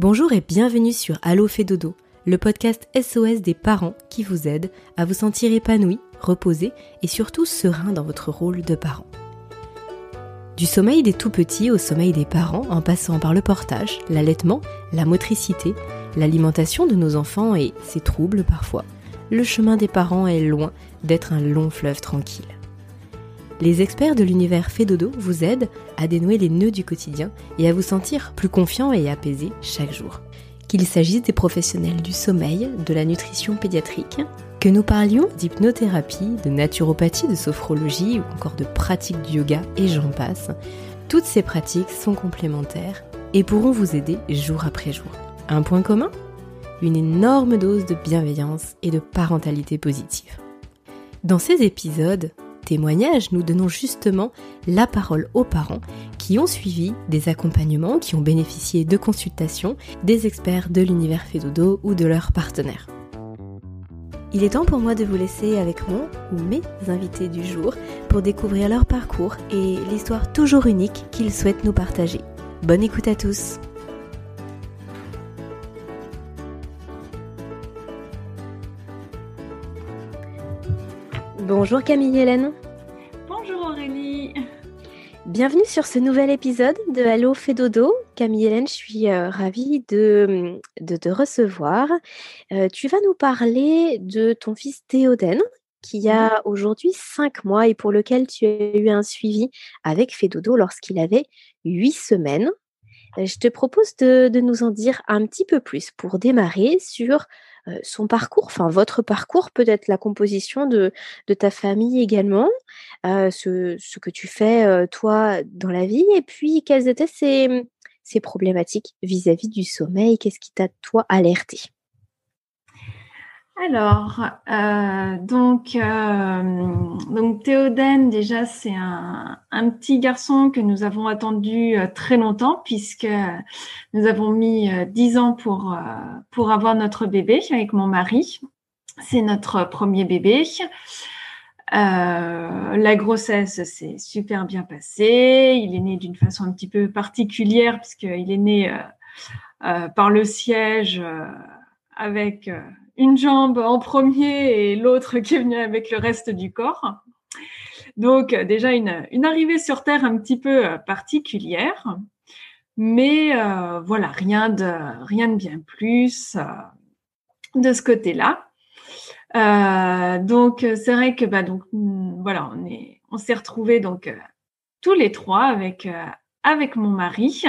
Bonjour et bienvenue sur Allo fait dodo, le podcast SOS des parents qui vous aide à vous sentir épanoui, reposé et surtout serein dans votre rôle de parent. Du sommeil des tout petits au sommeil des parents en passant par le portage, l'allaitement, la motricité, l'alimentation de nos enfants et ses troubles parfois, le chemin des parents est loin d'être un long fleuve tranquille. Les experts de l'univers Fédodo vous aident à dénouer les nœuds du quotidien et à vous sentir plus confiant et apaisé chaque jour. Qu'il s'agisse des professionnels du sommeil, de la nutrition pédiatrique, que nous parlions d'hypnothérapie, de naturopathie, de sophrologie ou encore de pratiques du yoga et j'en passe, toutes ces pratiques sont complémentaires et pourront vous aider jour après jour. Un point commun? Une énorme dose de bienveillance et de parentalité positive. Dans ces épisodes, témoignages, nous donnons justement la parole aux parents qui ont suivi des accompagnements, qui ont bénéficié de consultations des experts de l'univers Fédodo ou de leurs partenaires. Il est temps pour moi de vous laisser avec mon ou mes invités du jour pour découvrir leur parcours et l'histoire toujours unique qu'ils souhaitent nous partager. Bonne écoute à tous Bonjour Camille Hélène. Bonjour Aurélie. Bienvenue sur ce nouvel épisode de Allo fait dodo. Camille Hélène, je suis euh, ravie de, de te recevoir. Euh, tu vas nous parler de ton fils Théoden qui a aujourd'hui 5 mois et pour lequel tu as eu un suivi avec Fédodo lorsqu'il avait 8 semaines. Euh, je te propose de, de, nous en dire un petit peu plus pour démarrer sur son parcours, enfin votre parcours, peut-être la composition de, de, ta famille également, euh, ce, ce, que tu fais euh, toi dans la vie, et puis quelles étaient ces, ces problématiques vis-à-vis -vis du sommeil, qu'est-ce qui t'a toi alerté alors, euh, donc, euh, donc Théoden, déjà, c'est un, petit garçon que nous avons attendu euh, très longtemps puisque nous avons mis euh, dix ans pour, pour avoir notre bébé avec mon mari. C'est notre premier bébé. la grossesse s'est super bien passée. Il est né d'une façon un petit peu particulière puisqu'il est né par le siège avec une jambe en premier et l'autre qui est venue avec le reste du corps. Donc déjà une, une arrivée sur Terre un petit peu euh, particulière, mais euh, voilà, rien de, rien de bien plus euh, de ce côté-là. Euh, donc c'est vrai que bah donc hmm, voilà, on est, on s'est retrouvés donc euh, tous les trois avec euh, avec mon mari.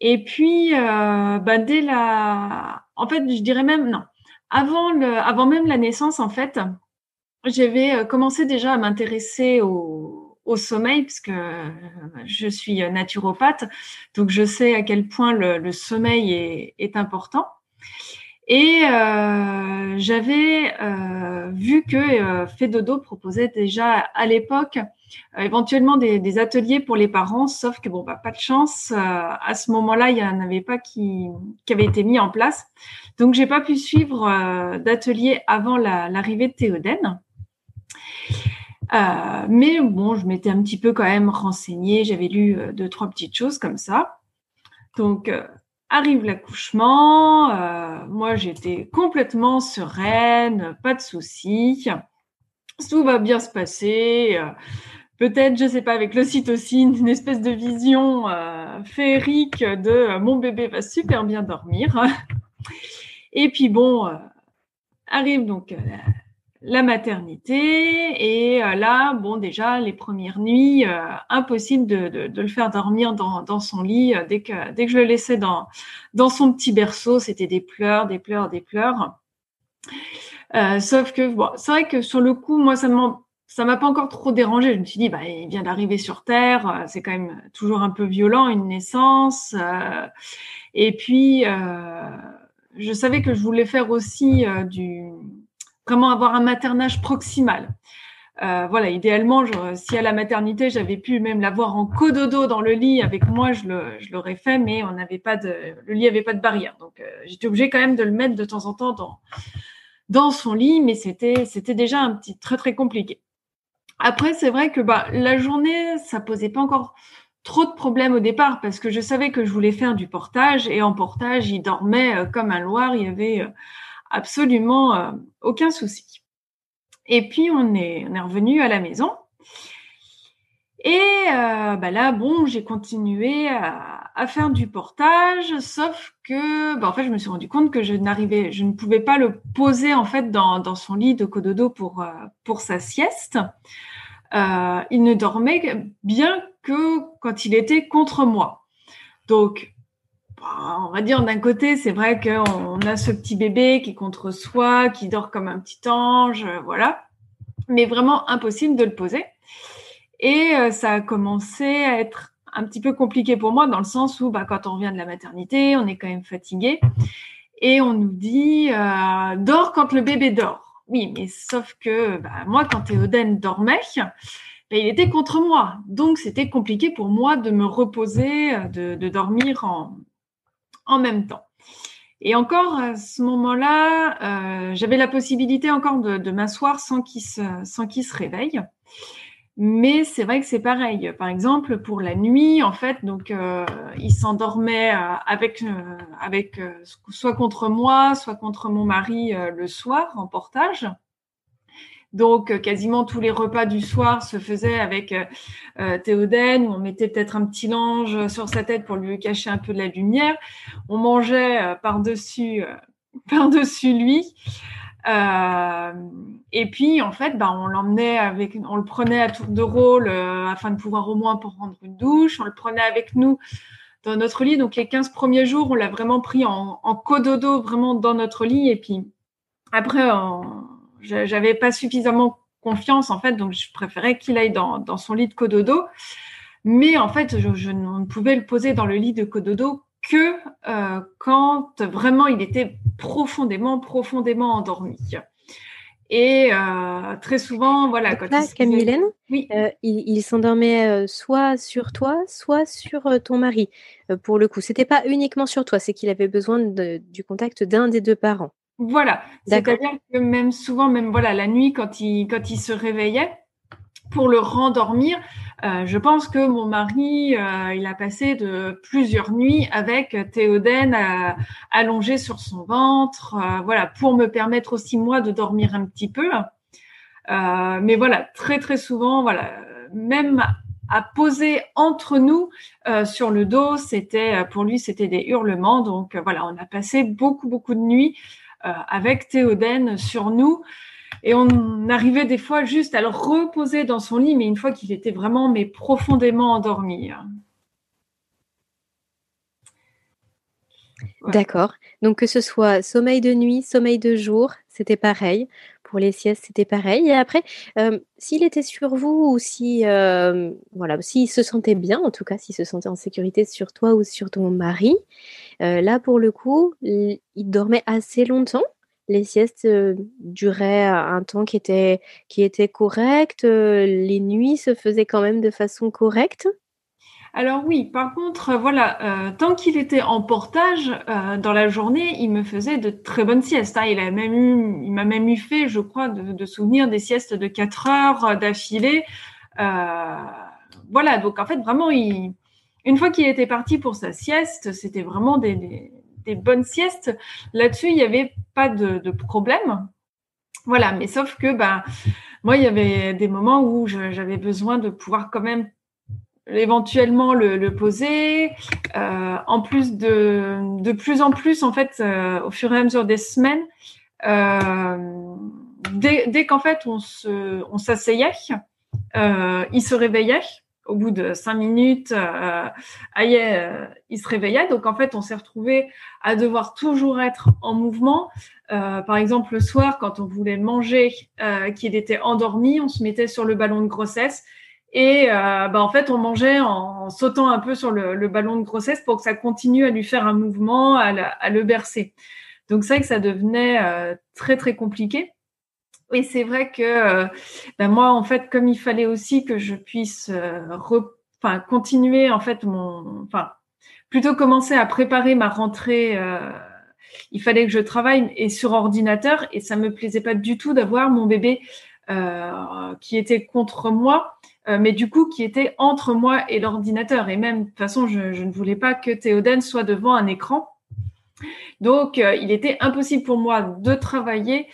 Et puis bah dès la, en fait je dirais même non, avant, le, avant même la naissance, en fait, j'avais euh, commencé déjà à m'intéresser au, au, sommeil, puisque euh, je suis naturopathe, donc je sais à quel point le, le sommeil est, est, important. Et euh, j'avais euh, vu que euh, Fedodo proposait déjà à l'époque éventuellement des, ateliers pour les parents, sauf que bon, bah, pas de chance. à ce moment-là, il n'y en avait pas qui, avait été mis en place. Donc, j'ai pas pu suivre euh, d'atelier avant l'arrivée de Théoden. Euh, mais bon, je m'étais un petit peu quand même renseignée. J'avais lu euh, deux, trois petites choses comme ça. Donc, euh, arrive l'accouchement. Euh, moi, j'étais complètement sereine, pas de soucis. Tout va bien se passer. Peut-être, je sais pas, avec l'ocytocine, une espèce de vision féerique de mon bébé va super bien dormir. Et puis bon, euh, arrive donc euh, la maternité et euh, là, bon déjà les premières nuits, euh, impossible de, le faire dormir dans, son lit dès que dès que je le laissais dans dans son petit berceau, c'était des pleurs, des pleurs, des pleurs. Euh, sauf que bon, c'est vrai que sur le coup, moi ça m'a ça m'a pas encore trop dérangé. Je me suis dit, bah, il vient d'arriver sur Terre, c'est quand même toujours un peu violent une naissance. et puis je savais que je voulais faire aussi euh, du vraiment avoir un maternage proximal. Euh, voilà, idéalement, je, si à la maternité, j'avais pu même l'avoir en cododo dans le lit avec moi, je, le, je l'aurais fait, mais on n'avait pas de, le lit avait pas de barrière, donc euh, j'étais obligée quand même de le mettre de temps en temps dans dans son lit, mais c'était c'était déjà un petit très très compliqué. Après, c'est vrai que bah la journée, ça posait pas encore trop de problèmes au départ parce que je savais que je voulais faire du portage et en portage, il dormait euh, comme un loir, il y avait absolument aucun souci. Et puis on est, on est revenu à la maison. Et bah là, bon, j'ai continué à, à faire du portage, sauf que, bah, en fait, je me suis rendu compte que je n'arrivais, je ne pouvais pas le poser en fait dans, son lit de cododo pour euh, pour sa sieste. Euh, il ne dormait bien que quand il était contre moi. Donc, bah, on va dire d'un côté, c'est vrai qu'on a ce petit bébé qui est contre soi, qui dort comme un petit ange, voilà. Mais vraiment impossible de le poser. Et euh, ça a commencé à être un petit peu compliqué pour moi dans le sens où bah, quand on revient de la maternité, on est quand même fatigué et on nous dit euh, dors quand le bébé dort. Oui, mais sauf que bah, moi, quand Théoden dormait, bah, il était contre moi. Donc, c'était compliqué pour moi de me reposer, de, dormir en, en même temps. Et encore à ce moment-là, euh, j'avais la possibilité encore de, m'asseoir sans qu'il se, se réveille. Mais c'est vrai que c'est pareil. Par exemple, pour la nuit, en fait, donc euh, il s'endormait euh, avec euh, avec soit contre moi, soit contre mon mari le soir en portage. Donc quasiment tous les repas du soir se faisaient avec Théoden, où on mettait peut-être un petit linge sur sa tête pour lui cacher un peu de la lumière. On mangeait par dessus par dessus lui. Euh, et puis en fait, bah, on l'emmenait avec, on le prenait à tour de rôle euh, afin de pouvoir au moins prendre une douche. On le prenait avec nous dans notre lit. Donc les 15 premiers jours, on l'a vraiment pris en, en cododo, vraiment dans notre lit. Et puis après, j'avais pas suffisamment confiance en fait, donc je préférais qu'il aille dans, dans, son lit de cododo. Mais en fait, je, je ne pouvais le poser dans le lit de cododo que euh, quand vraiment il était profondément, profondément endormi. Et euh, très souvent, voilà. Quand là, Camille oui. Euh, il, s'endormait soit sur toi, soit sur ton mari. pour le coup, c'était pas uniquement sur toi, c'est qu'il avait besoin du contact d'un des deux parents. Voilà. C'est-à-dire que même souvent, même voilà, la nuit, quand il, quand il se réveillait, pour le rendormir, euh, je pense que mon mari, euh, il a passé de plusieurs nuits avec Théoden euh, allongé sur son ventre, voilà, pour me permettre aussi moi de dormir un petit peu. mais voilà, très très souvent, voilà, même à poser entre nous sur le dos, c'était pour lui c'était des hurlements. Donc voilà, on a passé beaucoup beaucoup de nuits avec Théoden sur nous. Et on arrivait des fois juste à le reposer dans son lit, mais une fois qu'il était vraiment mais profondément endormi. D'accord. Donc que ce soit sommeil de nuit, sommeil de jour, c'était pareil. Pour les siestes, c'était pareil. Et après, euh, s'il était sur vous ou si, euh, voilà, s'il se sentait bien, en tout cas, s'il se sentait en sécurité sur toi ou sur ton mari, euh, là pour le coup, il dormait assez longtemps les siestes euh, duraient un temps qui était, qui était correct, euh, les nuits se faisaient quand même de façon correcte? Alors oui, par contre, euh, voilà, tant qu'il était en portage dans la journée, il me faisait de très bonnes siestes. Hein. Il a même eu, il m'a même eu fait, je crois, de, souvenirs des siestes de 4 heures d'affilée. voilà, donc en fait, vraiment, une fois qu'il était parti pour sa sieste, c'était vraiment des bonnes siestes. Là-dessus, il n'y avait pas de, problème. Voilà, mais sauf que ben, moi, il y avait des moments où j'avais besoin de pouvoir quand même éventuellement le, poser. Euh, en plus de, de plus en plus, en fait, euh, au fur et à mesure des semaines, euh, dès, dès qu'en fait on on s'asseyait, il se réveillait au bout de cinq minutes, euh, euh, il se réveillait. Donc en fait, on s'est retrouvé à devoir toujours être en mouvement. Euh, par exemple, le soir, quand on voulait manger, euh, qu'il était endormi, on se mettait sur le ballon de grossesse et bah, en fait, on mangeait en, sautant un peu sur le, ballon de grossesse pour que ça continue à lui faire un mouvement, à, à le bercer. Donc c'est vrai que ça devenait très très compliqué. Oui, c'est vrai que euh, ben moi, en fait, comme il fallait aussi que je puisse euh, enfin, continuer, en fait, mon, enfin, plutôt commencer à préparer ma rentrée. Euh, il fallait que je travaille et sur ordinateur et ça me plaisait pas du tout d'avoir mon bébé qui était contre moi. mais du coup qui était entre moi et l'ordinateur. Et même, de toute façon, je, ne voulais pas que Théoden soit devant un écran. Donc, il était impossible pour moi de travailler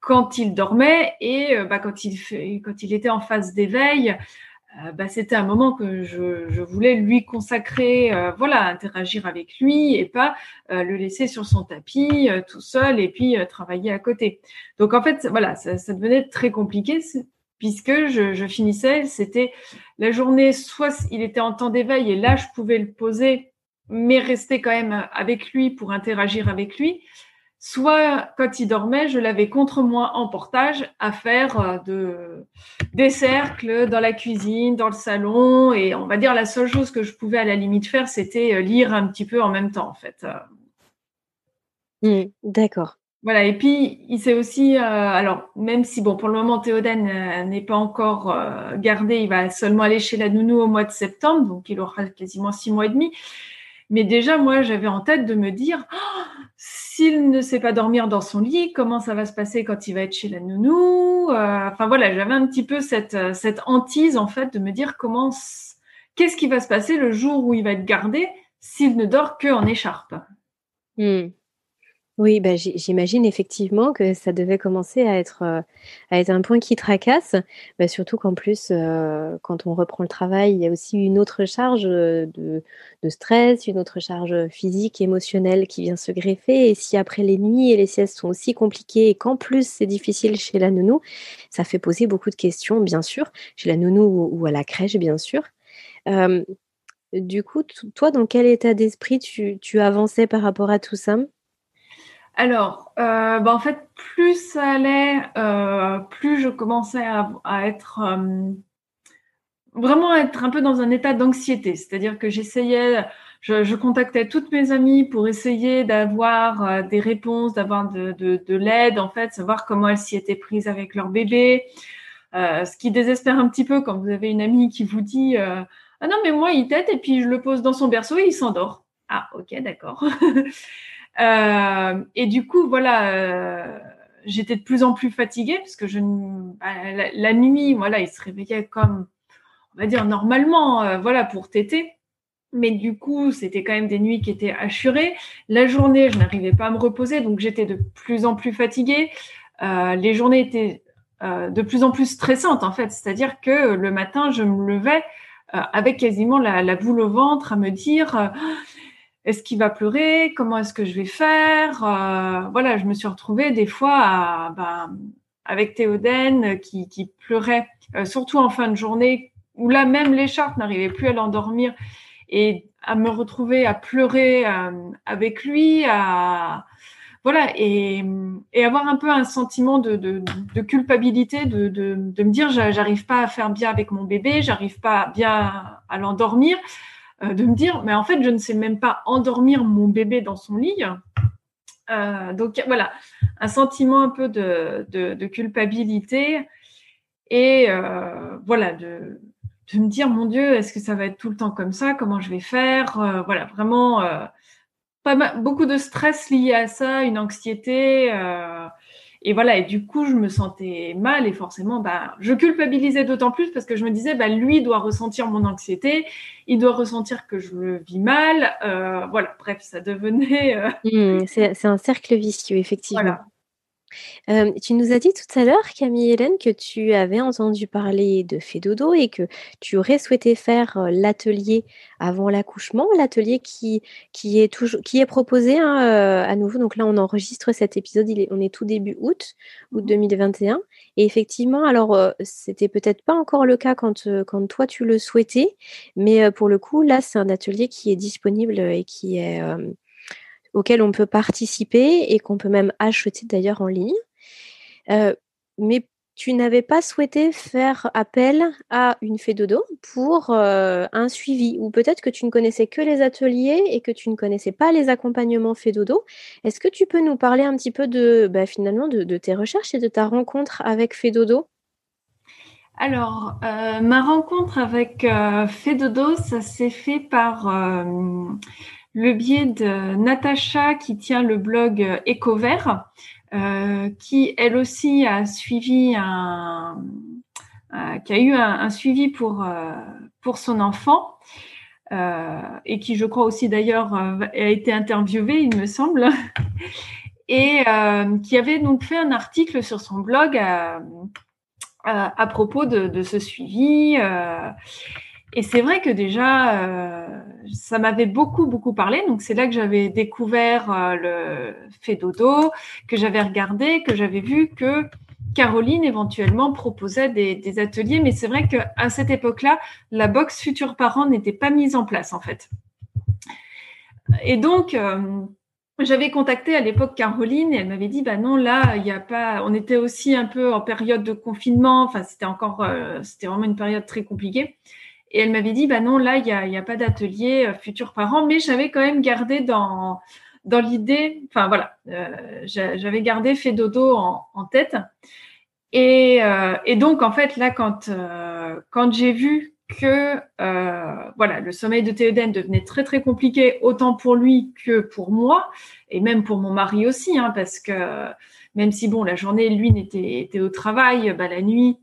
quand il dormait et bah, quand, il quand il était en phase d'éveil. Euh, bah, c'était un moment que je, je voulais lui consacrer, euh, voilà, interagir avec lui et pas euh, le laisser sur son tapis tout seul et puis travailler à côté. Donc en fait, voilà, ça, ça devenait très compliqué puisque je, je finissais, c'était la journée, soit il était en temps d'éveil et là je pouvais le poser, mais rester quand même avec lui pour interagir avec lui soit quand il dormait, je l'avais contre moi en portage à faire euh, de, des cercles dans la cuisine, dans le salon. Et on va dire la seule chose que je pouvais à la limite faire, c'était euh, lire un petit peu en même temps, en fait. Mmh, d'accord. Voilà, et puis il s'est aussi, euh, alors même si bon pour le moment Théoden n'est pas encore gardé, il va seulement aller chez la nounou au mois de septembre, donc il aura quasiment six mois et demi. Mais déjà, moi, j'avais en tête de me dire, oh, s'il ne sait pas dormir dans son lit, comment ça va se passer quand il va être chez la nounou euh, Enfin voilà, j'avais un petit peu cette, euh, cette hantise en fait de me dire comment, qu'est-ce qui va se passer le jour où il va être gardé s'il ne dort que en écharpe. Hmm. Oui, bah, j'imagine effectivement que ça devait commencer à être, euh, à être un point qui tracasse, bah, surtout qu'en plus, euh, quand on reprend le travail, il y a aussi une autre charge euh, de, stress, une autre charge physique, émotionnelle qui vient se greffer. Et si après les nuits et les siestes sont aussi compliquées et qu'en plus c'est difficile chez la nounou, ça fait poser beaucoup de questions, bien sûr, chez la nounou ou, à la crèche, bien sûr. du coup, toi, dans quel état d'esprit tu, tu avançais par rapport à tout ça? Alors, euh, bah, en fait, plus ça allait, euh, plus je commençais à, être euh, vraiment un peu dans un état d'anxiété. C'est-à-dire que j'essayais, je, contactais toutes mes amies pour essayer d'avoir des réponses, d'avoir de, l'aide, en fait, savoir comment elles s'y étaient prises avec leur bébé. ce qui désespère un petit peu quand vous avez une amie qui vous dit Ah non, mais moi, il tête et puis je le pose dans son berceau et il s'endort. Ah, ok, d'accord. Euh, et du coup, voilà, euh, j'étais de plus en plus fatiguée parce que je, bah, la, nuit, voilà, il se réveillait comme, on va dire normalement, euh, voilà, pour téter. Mais du coup, c'était quand même des nuits qui étaient assurées. La journée, je n'arrivais pas à me reposer, donc j'étais de plus en plus fatiguée. les journées étaient de plus en plus stressantes, en fait. C'est-à-dire que le matin, je me levais avec quasiment la, la, boule au ventre à me dire est-ce qu'il va pleurer? Comment est-ce que je vais faire? Euh, Voilà, je me suis retrouvée des fois ben, avec Théoden qui, pleurait, euh, surtout en fin de journée, où là même l'écharpe n'arrivait plus à l'endormir. Et à me retrouver à pleurer euh, avec lui, à voilà, et, avoir un peu un sentiment de, culpabilité, de, de, me dire j'arrive pas à faire bien avec mon bébé, j'arrive pas bien à l'endormir. Euh, de me dire, mais en fait, je ne sais même pas endormir mon bébé dans son lit. Euh, donc voilà, un sentiment un peu de, culpabilité et euh, voilà, de, me dire, mon Dieu, est-ce que ça va être tout le temps comme ça? Comment je vais faire? Voilà, vraiment pas beaucoup de stress lié à ça, une anxiété. Et voilà, et du coup, je me sentais mal et forcément, bah, je culpabilisais d'autant plus parce que je me disais, bah, lui doit ressentir mon anxiété, il doit ressentir que je le vis mal. Euh, voilà, bref, ça devenait. Euh, mmh, c'est un cercle vicieux, effectivement. Voilà tu nous as dit tout à l'heure, Camille Hélène, que tu avais entendu parler de Fédodo et que tu aurais souhaité faire l'atelier avant l'accouchement, l'atelier qui, qui, est toujours, qui est proposé hein, à nouveau. Donc là, on enregistre cet épisode, il est, on est tout début août, août 2021. Mmh et effectivement, alors, c'était peut-être pas encore le cas quand, quand toi tu le souhaitais, mais pour le coup, là, c'est un atelier qui est disponible et qui est auquel on peut participer et qu'on peut même acheter d'ailleurs en ligne. Euh, mais tu n'avais pas souhaité faire appel à une fée dodo pour euh, un suivi, ou peut-être que tu ne connaissais que les ateliers et que tu ne connaissais pas les accompagnements fée dodo. Est-ce que tu peux nous parler un petit peu de bah, finalement de, tes recherches et de ta rencontre avec fée dodo? Alors, euh, ma rencontre avec euh, Dodo, ça s'est fait par le biais de Natacha qui tient le blog Ecovert, euh, qui elle aussi a suivi un, qui a eu un, suivi pour, pour son enfant. et qui, je crois aussi d'ailleurs, a été interviewé, il me semble, et qui avait donc fait un article sur son blog à, propos de, ce suivi. Et c'est vrai que déjà, ça m'avait beaucoup, beaucoup parlé. Donc, c'est là que j'avais découvert euh, le fait dodo, que j'avais regardé, que j'avais vu que Caroline éventuellement proposait des, ateliers. Mais c'est vrai qu'à cette époque-là, la box Futurs Parents n'était pas mise en place, en fait. Et donc, euh, j'avais contacté à l'époque Caroline et elle m'avait dit bah non là il n'y a pas on était aussi un peu en période de confinement enfin c'était encore euh, c'était vraiment une période très compliquée et elle m'avait dit, bah non, là, il n'y a, a, pas d'atelier euh, futurs parents, mais j'avais quand même gardé dans, dans l'idée, enfin voilà, euh, j'avais gardé fait dodo en, tête. Et, euh, et, donc, en fait, là, quand, euh, quand j'ai vu que voilà, le sommeil de Théoden devenait très, très compliqué, autant pour lui que pour moi, et même pour mon mari aussi, hein, parce que même si, bon, la journée, lui, n'était était au travail, bah, la nuit,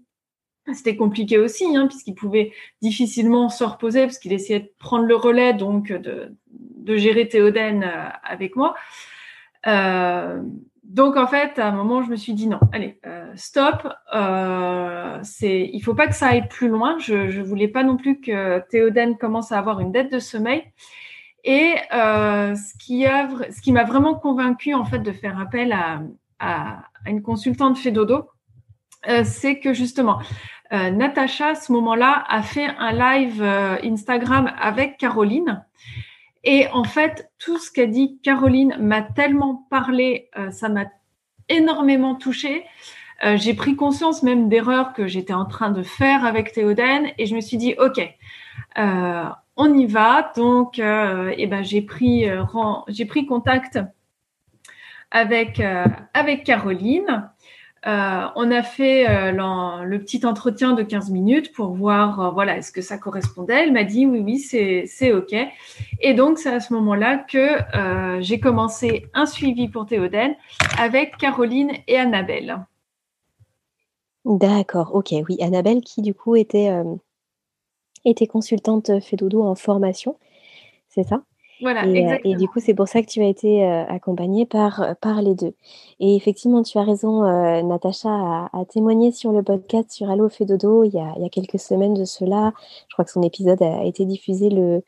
c'était compliqué aussi, hein, puisqu'il pouvait difficilement se reposer, parce qu'il essayait de prendre le relais, donc de, de gérer Théoden euh, avec moi. Euh, donc en fait, à un moment, je me suis dit non, allez, euh, stop. Euh, c'est, il faut pas que ça aille plus loin. Je, je voulais pas non plus que Théoden commence à avoir une dette de sommeil. Et euh, ce qui m'a vraiment convaincu en fait de faire appel à, une consultante fait dodo, euh, c'est que justement, euh, Natacha, à ce moment-là, a fait un live euh, Instagram avec Caroline. Et en fait, tout ce qu'a dit Caroline m'a tellement parlé, euh, ça m'a énormément touchée. j'ai pris conscience même d'erreurs que j'étais en train de faire avec Théoden et je me suis dit, OK, on y va. Donc, eh ben, j'ai pris, j'ai pris contact avec, avec Caroline. Euh, on a fait euh, le petit entretien de 15 minutes pour voir, euh, voilà, est-ce que ça correspondait. Elle m'a dit oui, oui, c'est OK. Et donc, c'est à ce moment-là que j'ai commencé un suivi pour Théoden avec Caroline et Annabelle. D'accord, ok, oui. Annabelle qui, du coup, était, était consultante Fedodo en formation, c'est ça? Voilà, et, euh, et, du coup, c'est pour ça que tu as été euh, accompagnée par, euh, par les deux. Et effectivement, tu as raison, Natacha a, témoigné sur le podcast sur Allo fait dodo il y, a, il y a quelques semaines de cela. Je crois que son épisode a été diffusé le,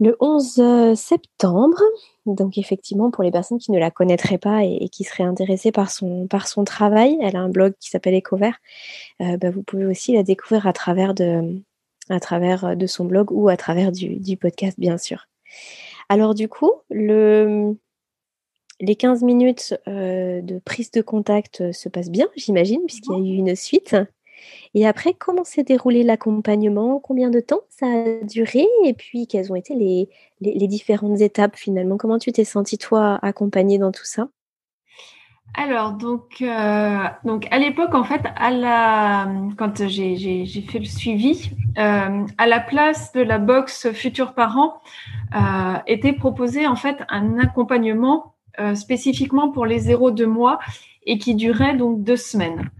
le 11 septembre. Donc effectivement, pour les personnes qui ne la connaîtraient pas et, qui seraient intéressées par son, par son travail, elle a un blog qui s'appelle Ecovert. bah, vous pouvez aussi la découvrir à travers de, à travers de son blog ou à travers du, du podcast, bien sûr. Alors du coup, le, les 15 minutes euh, de prise de contact euh, se passent bien, j'imagine, puisqu'il y a eu une suite. Et après, comment s'est déroulé l'accompagnement? Combien de temps ça a duré? Et puis, quelles ont été les, les différentes étapes finalement? Comment tu t'es sentie, toi, accompagnée dans tout ça? Alors, donc, euh, donc à l'époque, en fait, à la, quand j'ai fait le suivi, euh, à la place de la box Futurs Parents, euh, était proposé en fait un accompagnement spécifiquement pour les 0-2 mois et qui durait donc deux semaines.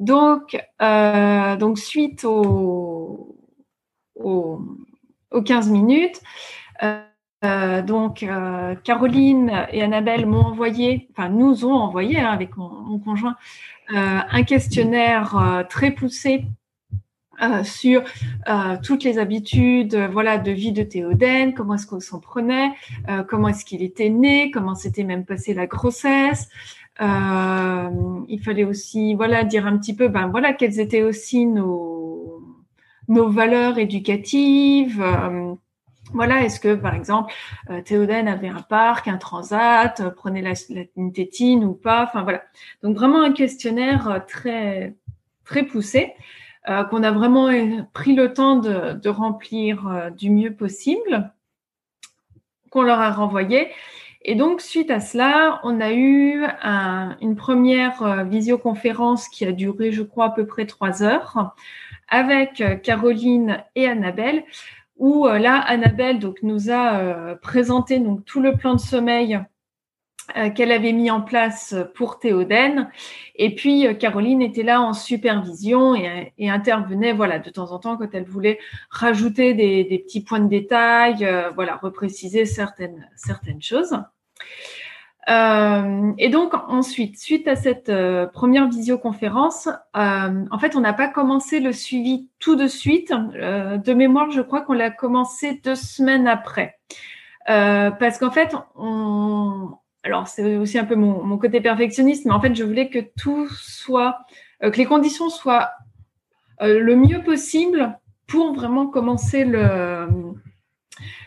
Donc, donc suite aux, aux, aux 15 minutes, euh, donc, euh, Caroline et Annabelle m'ont envoyé, enfin nous ont envoyé hein, avec mon, conjoint, euh, un questionnaire très poussé sur toutes les habitudes, voilà, de vie de Théoden, comment est-ce qu'on s'en prenait, comment est-ce qu'il était né, comment s'était même passé la grossesse. il fallait aussi, voilà, dire un petit peu, ben voilà, quelles étaient aussi nos nos valeurs éducatives. Voilà, est-ce que par exemple euh, Théoden avait un parc, un transat, euh, prenait la, une tétine ou pas Enfin voilà. Donc vraiment un questionnaire euh, très très poussé qu'on a vraiment pris le temps de, remplir du mieux possible, qu'on leur a renvoyé. Et donc suite à cela, on a eu une première visioconférence qui a duré, je crois, à peu près trois heures avec Caroline et Annabelle où euh, là, Annabelle donc, nous a euh, présenté donc, tout le plan de sommeil euh, qu'elle avait mis en place pour Théoden. Et puis Caroline était là en supervision et, intervenait voilà de temps en temps quand elle voulait rajouter des, petits points de détail, voilà repréciser certaines certaines choses. Euh, et donc ensuite, suite à cette euh, première visioconférence, euh, en fait, on n'a pas commencé le suivi tout de suite. de mémoire, je crois qu'on l'a commencé deux semaines après, parce qu'en fait, on, alors c'est aussi un peu mon, mon, côté perfectionniste, mais en fait, je voulais que tout soit, que les conditions soient le mieux possible pour vraiment commencer le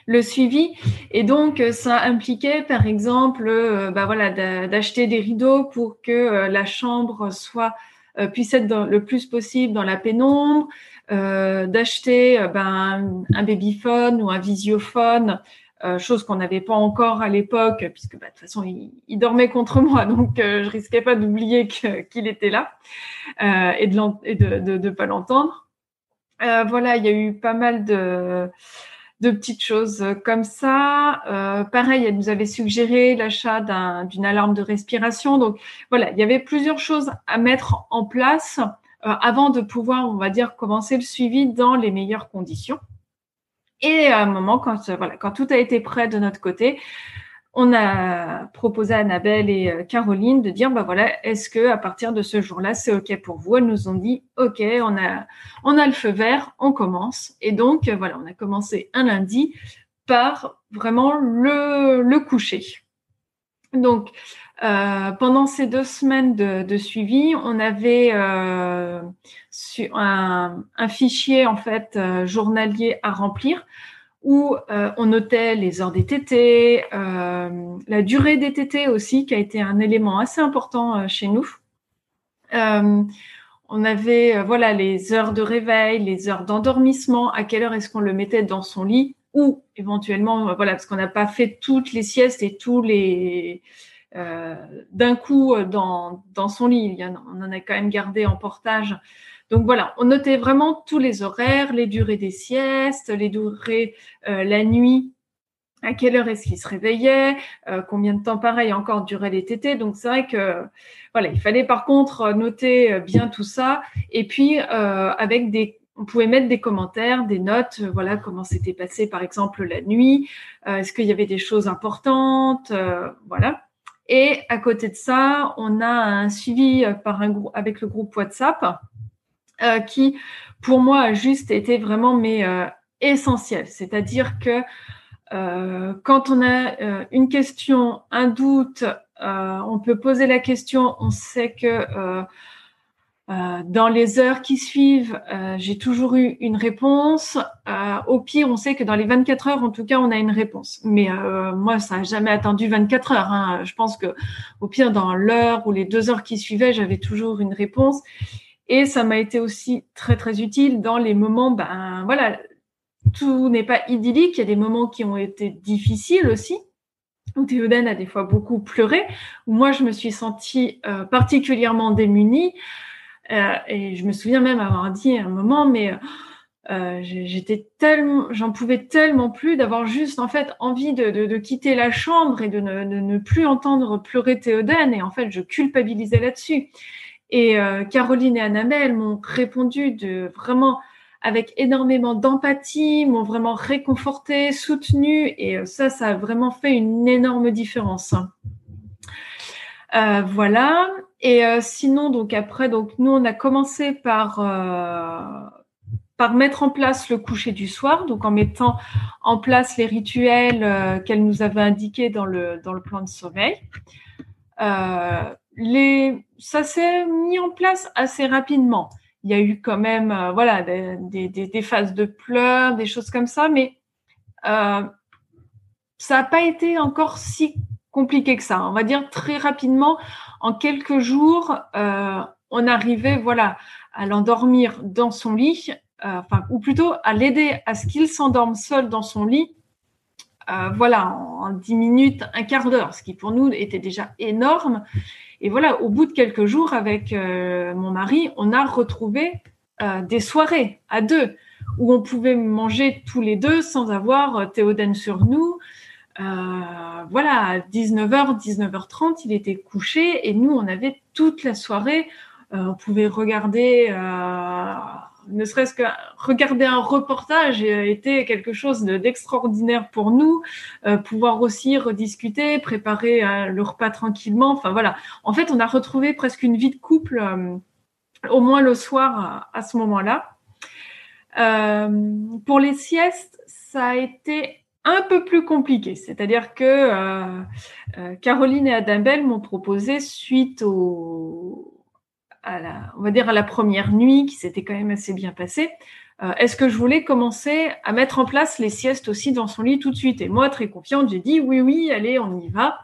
le suivi. Et donc, euh, ça impliquait, par exemple, euh, bah voilà, d'acheter des rideaux pour que euh, la chambre soit puisse être le plus possible dans la pénombre, d'acheter ben, un babyphone ou un visiophone, chose qu'on n'avait pas encore à l'époque, puisque bah, de toute façon, il, dormait contre moi, donc je risquais pas d'oublier qu'il était là et de ne de, pas l'entendre. voilà, il y a eu pas mal de de petites choses comme ça. Euh, pareil, elle nous avait suggéré l'achat d'une alarme de respiration. Donc voilà, il y avait plusieurs choses à mettre en place euh, avant de pouvoir, on va dire, commencer le suivi dans les meilleures conditions. Et à un moment, quand voilà, quand tout a été prêt de notre côté, on a proposé à Annabelle et euh, Caroline de dire, bah est-ce que à partir de ce jour-là, c'est ok pour vous? Elles nous ont dit, ok, on a, on a le feu vert, on commence. Et donc, euh, voilà, on a commencé un lundi par vraiment le, coucher. Donc, euh, pendant ces deux semaines de, suivi, on avait un, un, fichier en fait journalier à remplir où euh, on notait les heures des TT, euh, la durée des TT aussi, qui a été un élément assez important euh, chez nous. on avait voilà les heures de réveil, les heures d'endormissement, à quelle heure est-ce qu'on le mettait dans son lit, ou éventuellement voilà parce qu'on n'a pas fait toutes les siestes et tous les d'un coup dans, dans son lit. On en a quand même gardé en portage donc voilà, on notait vraiment tous les horaires, les durées des siestes, les durées euh, la nuit, à quelle heure est-ce qu'il se réveillait, euh, combien de temps pareil encore duraient les tétés. Donc c'est vrai que voilà, il fallait par contre noter euh, bien tout ça et puis avec des on pouvait mettre des commentaires, des notes, voilà comment s'était passé par exemple la nuit, est-ce qu'il y avait des choses importantes, voilà. Et à côté de ça, on a un suivi par un avec le groupe WhatsApp euh, qui, pour moi, juste été vraiment mais euh. C'est-à-dire que euh, quand on a une question, un doute, on peut poser la question. On sait que dans les heures qui suivent, j'ai toujours eu une réponse. au pire, on sait que dans les 24 heures, en tout cas, on a une réponse. Mais moi, ça n'a jamais attendu 24 heures. Hein. Je pense que au pire, dans l'heure ou les deux heures qui suivaient, j'avais toujours une réponse. Et ça m'a été aussi très très utile dans les moments, ben voilà, tout n'est pas idyllique. Il y a des moments qui ont été difficiles aussi, où Théoden a des fois beaucoup pleuré, où moi je me suis sentie euh, particulièrement démunie. Euh, et je me souviens même avoir dit à un moment, mais euh, j'étais tellement, j'en pouvais tellement plus d'avoir juste en fait envie de, quitter la chambre et de ne, de ne plus entendre pleurer Théoden. Et en fait, je culpabilisais là-dessus. Et euh, Caroline et Annabelle m'ont répondu de vraiment avec énormément d'empathie, m'ont vraiment réconforté, soutenu, et euh, ça, ça a vraiment fait une énorme différence. Euh, voilà. Et euh, sinon, donc après, donc nous, on a commencé par par mettre en place le coucher du soir, donc en mettant en place les rituels qu'elle nous avait indiqués dans le dans le plan de sommeil. Ça s'est mis en place assez rapidement. Il y a eu quand même, euh, voilà, des, phases de pleurs, des choses comme ça, mais euh, ça n'a pas été encore si compliqué que ça. On va dire très rapidement, en quelques jours, euh, on arrivait, voilà, à l'endormir dans son lit, enfin, ou plutôt à l'aider à ce qu'il s'endorme seul dans son lit. Voilà, en, dix minutes, un quart d'heure, ce qui pour nous était déjà énorme. Et voilà, au bout de quelques jours, avec euh, mon mari, on a retrouvé euh, des soirées à deux où on pouvait manger tous les deux sans avoir euh, Théoden sur nous. voilà, à 19h, 19h30, il était couché et nous, on avait toute la soirée. on pouvait regarder ne serait-ce que regarder un reportage était quelque chose d'extraordinaire pour nous. Euh, pouvoir aussi rediscuter, préparer euh, le repas tranquillement. Enfin voilà. En fait, on a retrouvé presque une vie de couple, euh, au moins le soir à, ce moment-là. pour les siestes, ça a été un peu plus compliqué. C'est-à-dire que Caroline et Adam Bell m'ont proposé, suite au, on va dire à la première nuit qui s'était quand même assez bien passée, euh, est-ce que je voulais commencer à mettre en place les siestes aussi dans son lit tout de suite? Et moi, très confiante, j'ai dit oui, oui, allez, on y va.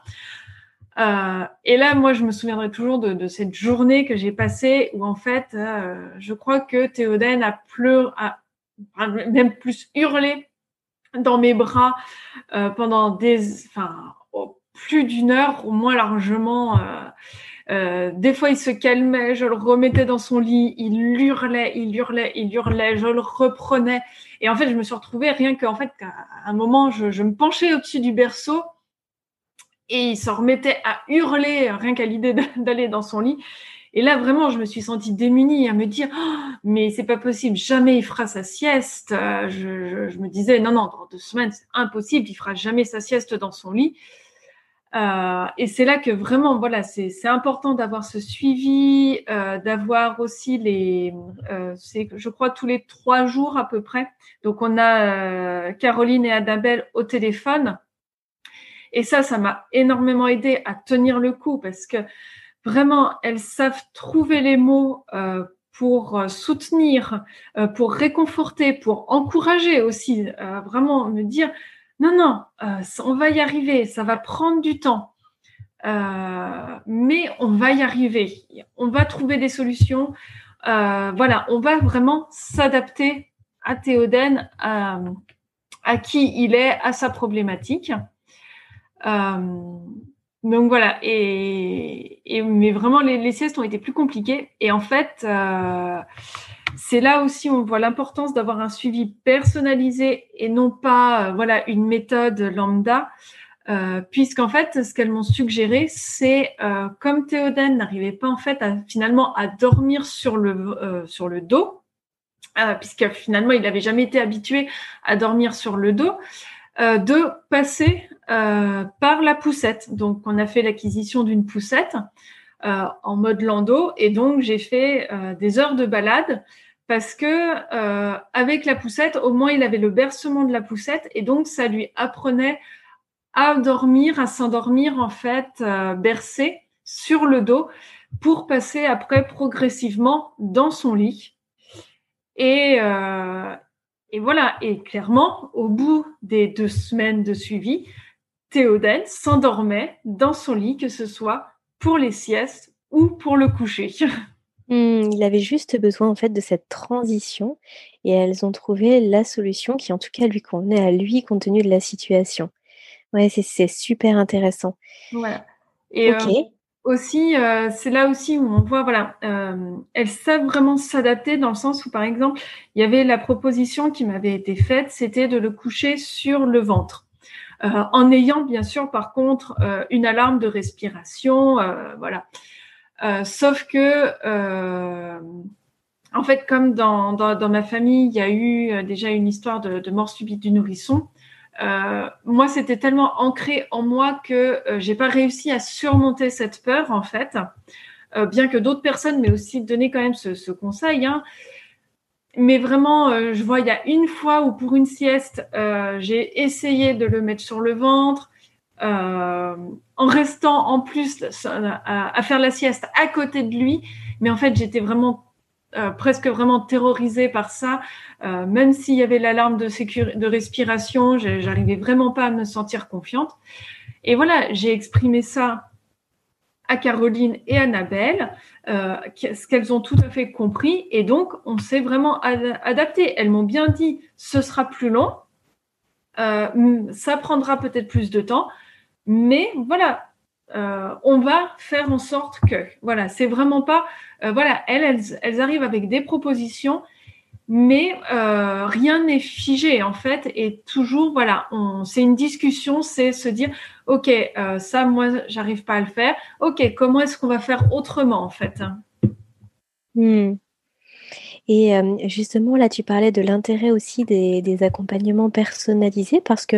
Euh, et là, moi, je me souviendrai toujours de, cette journée que j'ai passée où, en fait, euh, je crois que Théoden a pleuré, a, même plus hurlé dans mes bras pendant plus d'une heure, au moins largement. Euh, des fois, il se calmait, je le remettais dans son lit, il hurlait, il hurlait, il hurlait, je le reprenais. Et en fait, je me suis retrouvée rien qu'en fait, qu'à un moment, je, me penchais au-dessus du berceau et il s'en remettait à hurler, rien qu'à l'idée d'aller dans son lit. Et là, vraiment, je me suis sentie démunie à me dire, oh, mais c'est pas possible, jamais il fera sa sieste. Euh, je, je, me disais, non, non, dans deux semaines, c'est impossible, il fera jamais sa sieste dans son lit. Euh, et c'est là que vraiment, voilà, c'est important d'avoir ce suivi, euh, d'avoir aussi les, euh, je crois, tous les trois jours à peu près. Donc, on a Caroline et Adabelle au téléphone. Et ça, ça m'a énormément aidé à tenir le coup parce que vraiment, elles savent trouver les mots pour soutenir, pour réconforter, pour encourager aussi, vraiment me dire, non, non, euh, on va y arriver, ça va prendre du temps. Euh, mais on va y arriver. On va trouver des solutions. Euh, voilà, on va vraiment s'adapter à Théoden, à, qui il est, à sa problématique. donc voilà, et, mais vraiment les, les, siestes ont été plus compliquées. Et en fait, c'est là aussi on voit l'importance d'avoir un suivi personnalisé et non pas euh, voilà une méthode lambda. Euh, puisqu'en fait, ce qu'elles m'ont suggéré, c'est euh, comme Théoden n'arrivait pas en fait à, finalement à dormir sur le euh, sur le dos, puisque finalement il n'avait jamais été habitué à dormir sur le dos, de passer par la poussette. Donc, on a fait l'acquisition d'une poussette en mode landau, et donc j'ai fait des heures de balade parce que euh, avec la poussette, au moins il avait le bercement de la poussette. Et donc ça lui apprenait à dormir, à s'endormir en fait euh, bercé sur le dos pour passer après progressivement dans son lit. Et, euh, et voilà, et clairement, au bout des deux semaines de suivi, Théoden s'endormait dans son lit, que ce soit pour les siestes ou pour le coucher. Mmh, il avait juste besoin en fait de cette transition et elles ont trouvé la solution qui en tout cas lui convenait à lui compte tenu de la situation. Ouais, c'est super intéressant. Voilà. Et euh, aussi, euh, c'est là aussi où on voit, voilà, euh, elles savent vraiment s'adapter dans le sens où, par exemple, il y avait la proposition qui m'avait été faite, c'était de le coucher sur le ventre. En ayant bien sûr par contre une alarme de respiration, voilà. Euh, sauf que, euh, en fait, comme dans, dans, ma famille, il y a eu euh, déjà une histoire de, mort subite du nourrisson. Euh, moi, c'était tellement ancré en moi que euh, j'ai pas réussi à surmonter cette peur, en fait. Euh, bien que d'autres personnes m'aient aussi donné quand même ce, ce conseil. Hein. Mais vraiment, je vois, il y a une fois où pour une sieste, j'ai essayé de le mettre sur le ventre. Euh, en restant en plus à, faire la sieste à côté de lui. Mais en fait, j'étais vraiment euh, presque vraiment terrorisée par ça. Euh, même s'il y avait l'alarme de, de respiration, j'arrivais vraiment pas à me sentir confiante. Et voilà, j'ai exprimé ça à Caroline et Annabelle, euh, ce qu'elles ont tout à fait compris. Et donc, on s'est vraiment adapté. Elles m'ont bien dit, ce sera plus long, euh, ça prendra peut-être plus de temps, mais voilà, euh, on va faire en sorte que, voilà, c'est vraiment pas, euh, voilà, elles, elles, arrivent avec des propositions mais euh, rien n'est figé en fait et toujours voilà c'est une discussion c'est se dire ok euh, ça moi j'arrive pas à le faire ok comment est-ce qu'on va faire autrement en fait hmm. Et justement, là, tu parlais de l'intérêt aussi des, accompagnements personnalisés parce que,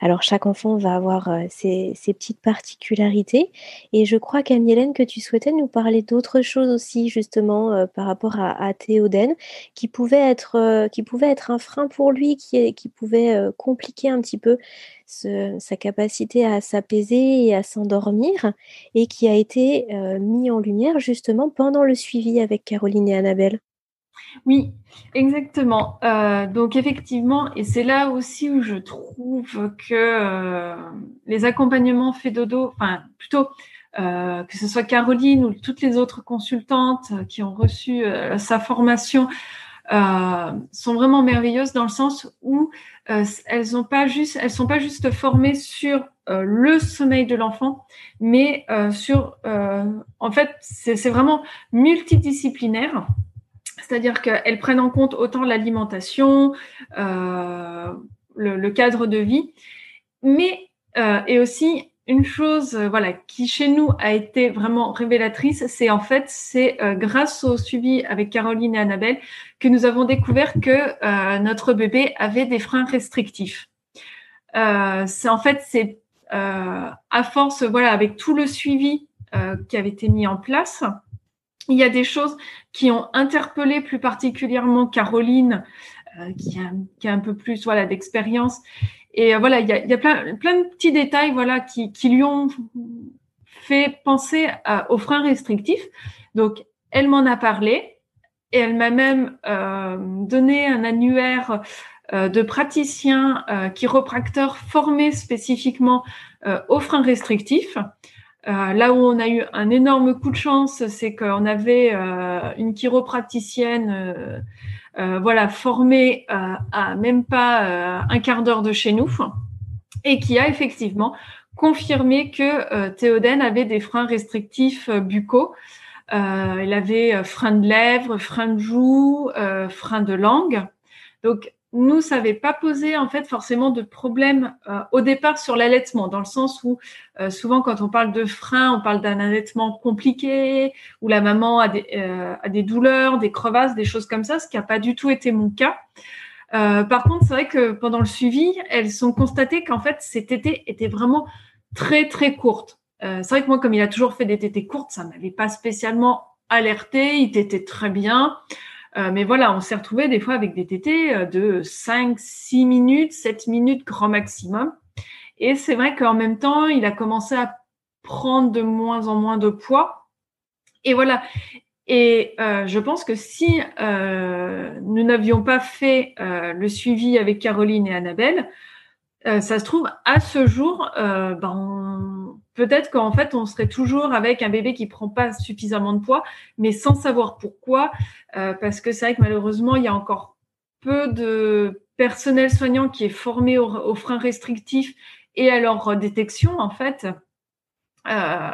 alors, chaque enfant va avoir ses, petites particularités. Et je crois, Camille Hélène, que tu souhaitais nous parler d'autres choses aussi, justement, par rapport à, à Théoden, qui pouvait, être, qui pouvait être un frein pour lui, qui, qui pouvait compliquer un petit peu sa capacité à s'apaiser et à s'endormir, et qui a été mis en lumière justement pendant le suivi avec Caroline et Annabelle. Oui, exactement. Euh, donc effectivement, et c'est là aussi où je trouve que euh, les accompagnements fait dodo, enfin plutôt euh, que ce soit Caroline ou toutes les autres consultantes qui ont reçu sa formation, sont vraiment merveilleuses dans le sens où elles ont pas juste, elles sont pas juste formées sur le sommeil de l'enfant, mais sur, en fait, c'est vraiment multidisciplinaire. C'est-à-dire qu'elles prennent en compte autant l'alimentation, euh, le, cadre de vie, mais euh, et aussi une chose euh, voilà qui chez nous a été vraiment révélatrice, c'est en fait c'est grâce au suivi avec Caroline et Annabelle que nous avons découvert que notre bébé avait des freins restrictifs. c'est en fait c'est à force voilà avec tout le suivi qui avait été mis en place il y a des choses qui ont interpellé plus particulièrement Caroline, euh, qui, a, un peu plus voilà d'expérience. Et euh, voilà, il y a, il y a plein, plein, de petits détails voilà qui, qui lui ont fait penser aux freins restrictifs. Donc, elle m'en a parlé et elle m'a même euh, donné un annuaire euh, de praticiens euh, chiropracteurs formés spécifiquement aux freins restrictifs. Euh, là où on a eu un énorme coup de chance, c'est qu'on avait euh, une chiropraticienne euh, voilà, formée à même pas un quart d'heure de chez nous et qui a effectivement confirmé que Théoden avait des freins restrictifs buccaux. il avait frein de lèvres, frein de joue, frein de langue. Donc, nous, ça n'avait pas posé en fait forcément de problème euh, au départ sur l'allaitement, dans le sens où euh, souvent quand on parle de frein, on parle d'un allaitement compliqué, où la maman a des, euh, a des, douleurs, des crevasses, des choses comme ça, ce qui n'a pas du tout été mon cas. par contre, c'est vrai que pendant le suivi, elles ont constaté qu'en fait, ces tétés étaient vraiment très très courtes. c'est vrai que moi, comme il a toujours fait des tétés courtes, ça m'avait pas spécialement alerté, il était très bien. Euh, mais voilà, on s'est retrouvé des fois avec des tétés euh, de 5, 6 minutes, 7 minutes grand maximum. Et c'est vrai qu'en même temps, il a commencé à prendre de moins en moins de poids. Et voilà. Et euh, je pense que si nous n'avions pas fait le suivi avec Caroline et Annabelle, ça se trouve, à ce jour, ben, peut-être qu'en fait, on serait toujours avec un bébé qui prend pas suffisamment de poids, mais sans savoir pourquoi, euh, parce que c'est vrai que malheureusement, il y a encore peu de personnel soignant qui est formé aux, freins restrictifs et à leur détection, en fait. Euh,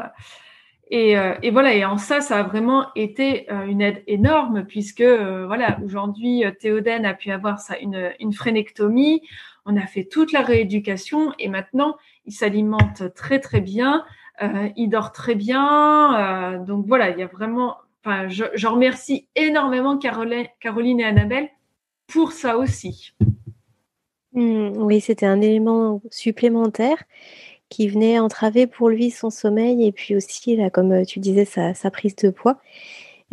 et, euh, et, voilà, et en ça, ça a vraiment été une aide énorme, puisque voilà, aujourd'hui, Théoden a pu avoir une, une frénectomie. On a fait toute la rééducation et maintenant, il s'alimente très très bien, euh, il dort très bien. Euh, donc voilà, il y a vraiment. Enfin, je, remercie énormément Caroline, et Annabelle pour ça aussi. Hmm, oui, c'était un élément supplémentaire qui venait entraver pour lui son sommeil et puis aussi, comme tu disais, sa prise de poids.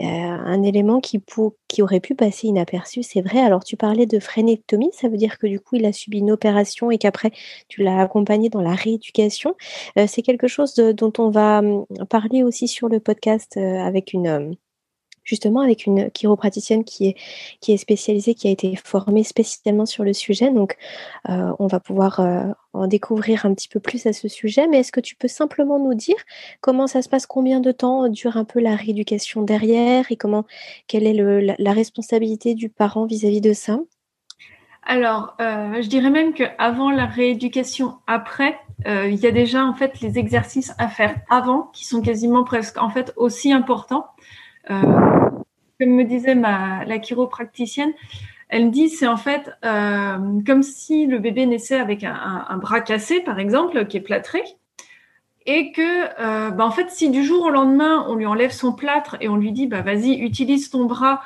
Un élément qui, qui aurait pu passer inaperçu, c'est vrai. Alors, tu parlais de frénectomie, ça veut dire que du coup, il a subi une opération et qu'après, tu l'as accompagné dans la rééducation. Euh, c'est quelque chose dont on va hum, parler aussi sur le podcast euh, avec une justement avec une chiropraticienne qui est, qui est spécialisée, qui a été formée spécialement sur le sujet. Donc, euh, on va pouvoir euh, en découvrir un petit peu plus à ce sujet. Mais est-ce que tu peux simplement nous dire comment ça se passe, combien de temps dure un peu la rééducation derrière et comment, quelle est la, responsabilité du parent vis-à-vis de ça? Alors, euh, je dirais même qu'avant la rééducation, après, il y a déjà en fait les exercices à faire avant qui sont quasiment presque en fait aussi importants. Euh, comme me disait ma, la chiropracticienne, Elle me dit, c'est en fait comme si le bébé naissait avec un, bras cassé, par exemple, qui est plâtré, et que, bah, en fait, si du jour au lendemain, on lui enlève son plâtre et on lui dit, bah, vas-y, utilise ton bras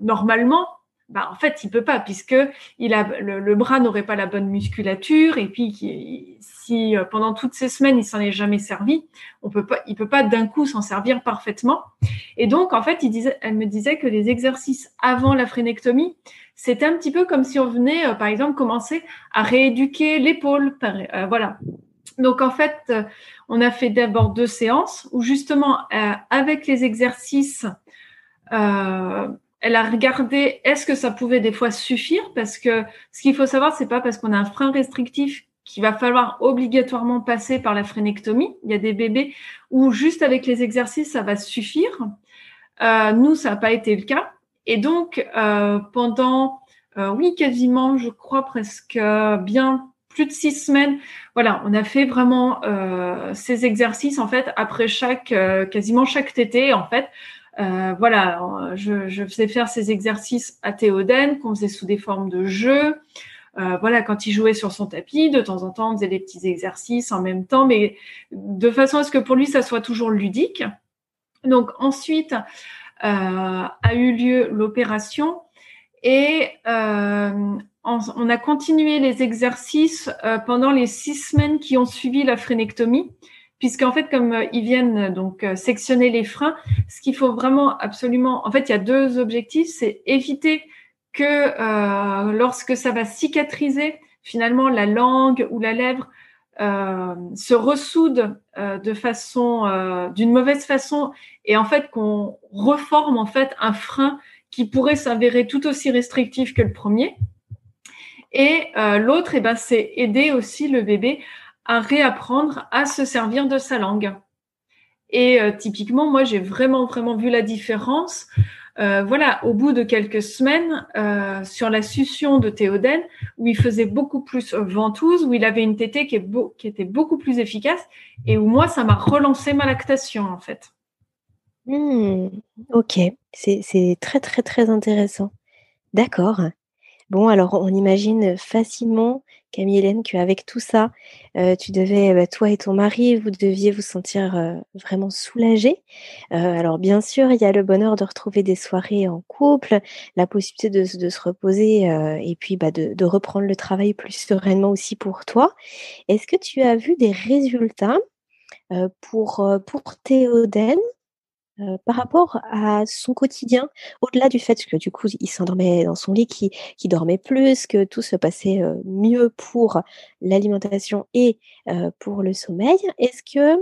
normalement, bah, en fait, il peut pas puisque il a le, bras n'aurait pas la bonne musculature et puis si euh, pendant toutes ces semaines il s'en est jamais servi, on peut pas, il peut pas d'un coup s'en servir parfaitement. Et donc en fait, il disait, elle me disait que les exercices avant la phrénectomie, c'était un petit peu comme si on venait, euh, par exemple, commencer à rééduquer l'épaule, euh, voilà. Donc en fait, on a fait d'abord deux séances où justement avec les exercices elle a regardé est-ce que ça pouvait des fois suffire? Parce que ce qu'il faut savoir c'est pas parce qu'on a un frein restrictif qu'il va falloir obligatoirement passer par la phrénectomie. Il y a des bébés où juste avec les exercices ça va suffire. Euh, nous ça n'a pas été le cas et donc euh, pendant euh, oui quasiment je crois presque bien plus de six semaines. Voilà, on a fait vraiment ces exercices en fait après chaque quasiment chaque tété en fait euh, voilà, je, je, faisais faire ces exercices à Théoden qu'on faisait sous des formes de jeux. Euh, voilà, quand il jouait sur son tapis, de temps en temps, on faisait des petits exercices en même temps, mais de façon à ce que pour lui, ça soit toujours ludique. Donc ensuite, euh, a eu lieu l'opération et euh, on, a continué les exercices euh, pendant les six semaines qui ont suivi la phrénectomie puisqu'en fait, comme euh, ils viennent donc sectionner les freins, ce qu'il faut vraiment absolument, en fait, il y a deux objectifs, c'est éviter que lorsque ça va cicatriser, finalement, la langue ou la lèvre se ressoude de façon, d'une mauvaise façon, et en fait qu'on reforme en fait un frein qui pourrait s'avérer tout aussi restrictif que le premier. Et l'autre, eh ben, c'est aider aussi le bébé à réapprendre à se servir de sa langue. Et euh, typiquement, moi, j'ai vraiment, vraiment vu la différence. Euh, voilà, au bout de quelques semaines, euh, sur la succion de Théoden, où il faisait beaucoup plus ventouse, où il avait une tétée qui, est qui était beaucoup plus efficace, et où moi, ça m'a relancé ma lactation, en fait. Mmh, ok, c'est très, très, très intéressant. D'accord. Bon, alors on imagine facilement, Camille-Hélène, qu'avec tout ça, euh, tu devais, bah, toi et ton mari, vous deviez vous sentir euh, vraiment soulagés. Euh, alors bien sûr, il y a le bonheur de retrouver des soirées en couple, la possibilité de, se reposer et puis bah, de, de, reprendre le travail plus sereinement aussi pour toi. Est-ce que tu as vu des résultats pour, pour Théoden par rapport à son quotidien, au-delà du fait que du coup il s'endormait dans son lit, qu'il dormait plus, que tout se passait mieux pour l'alimentation et pour le sommeil, est-ce que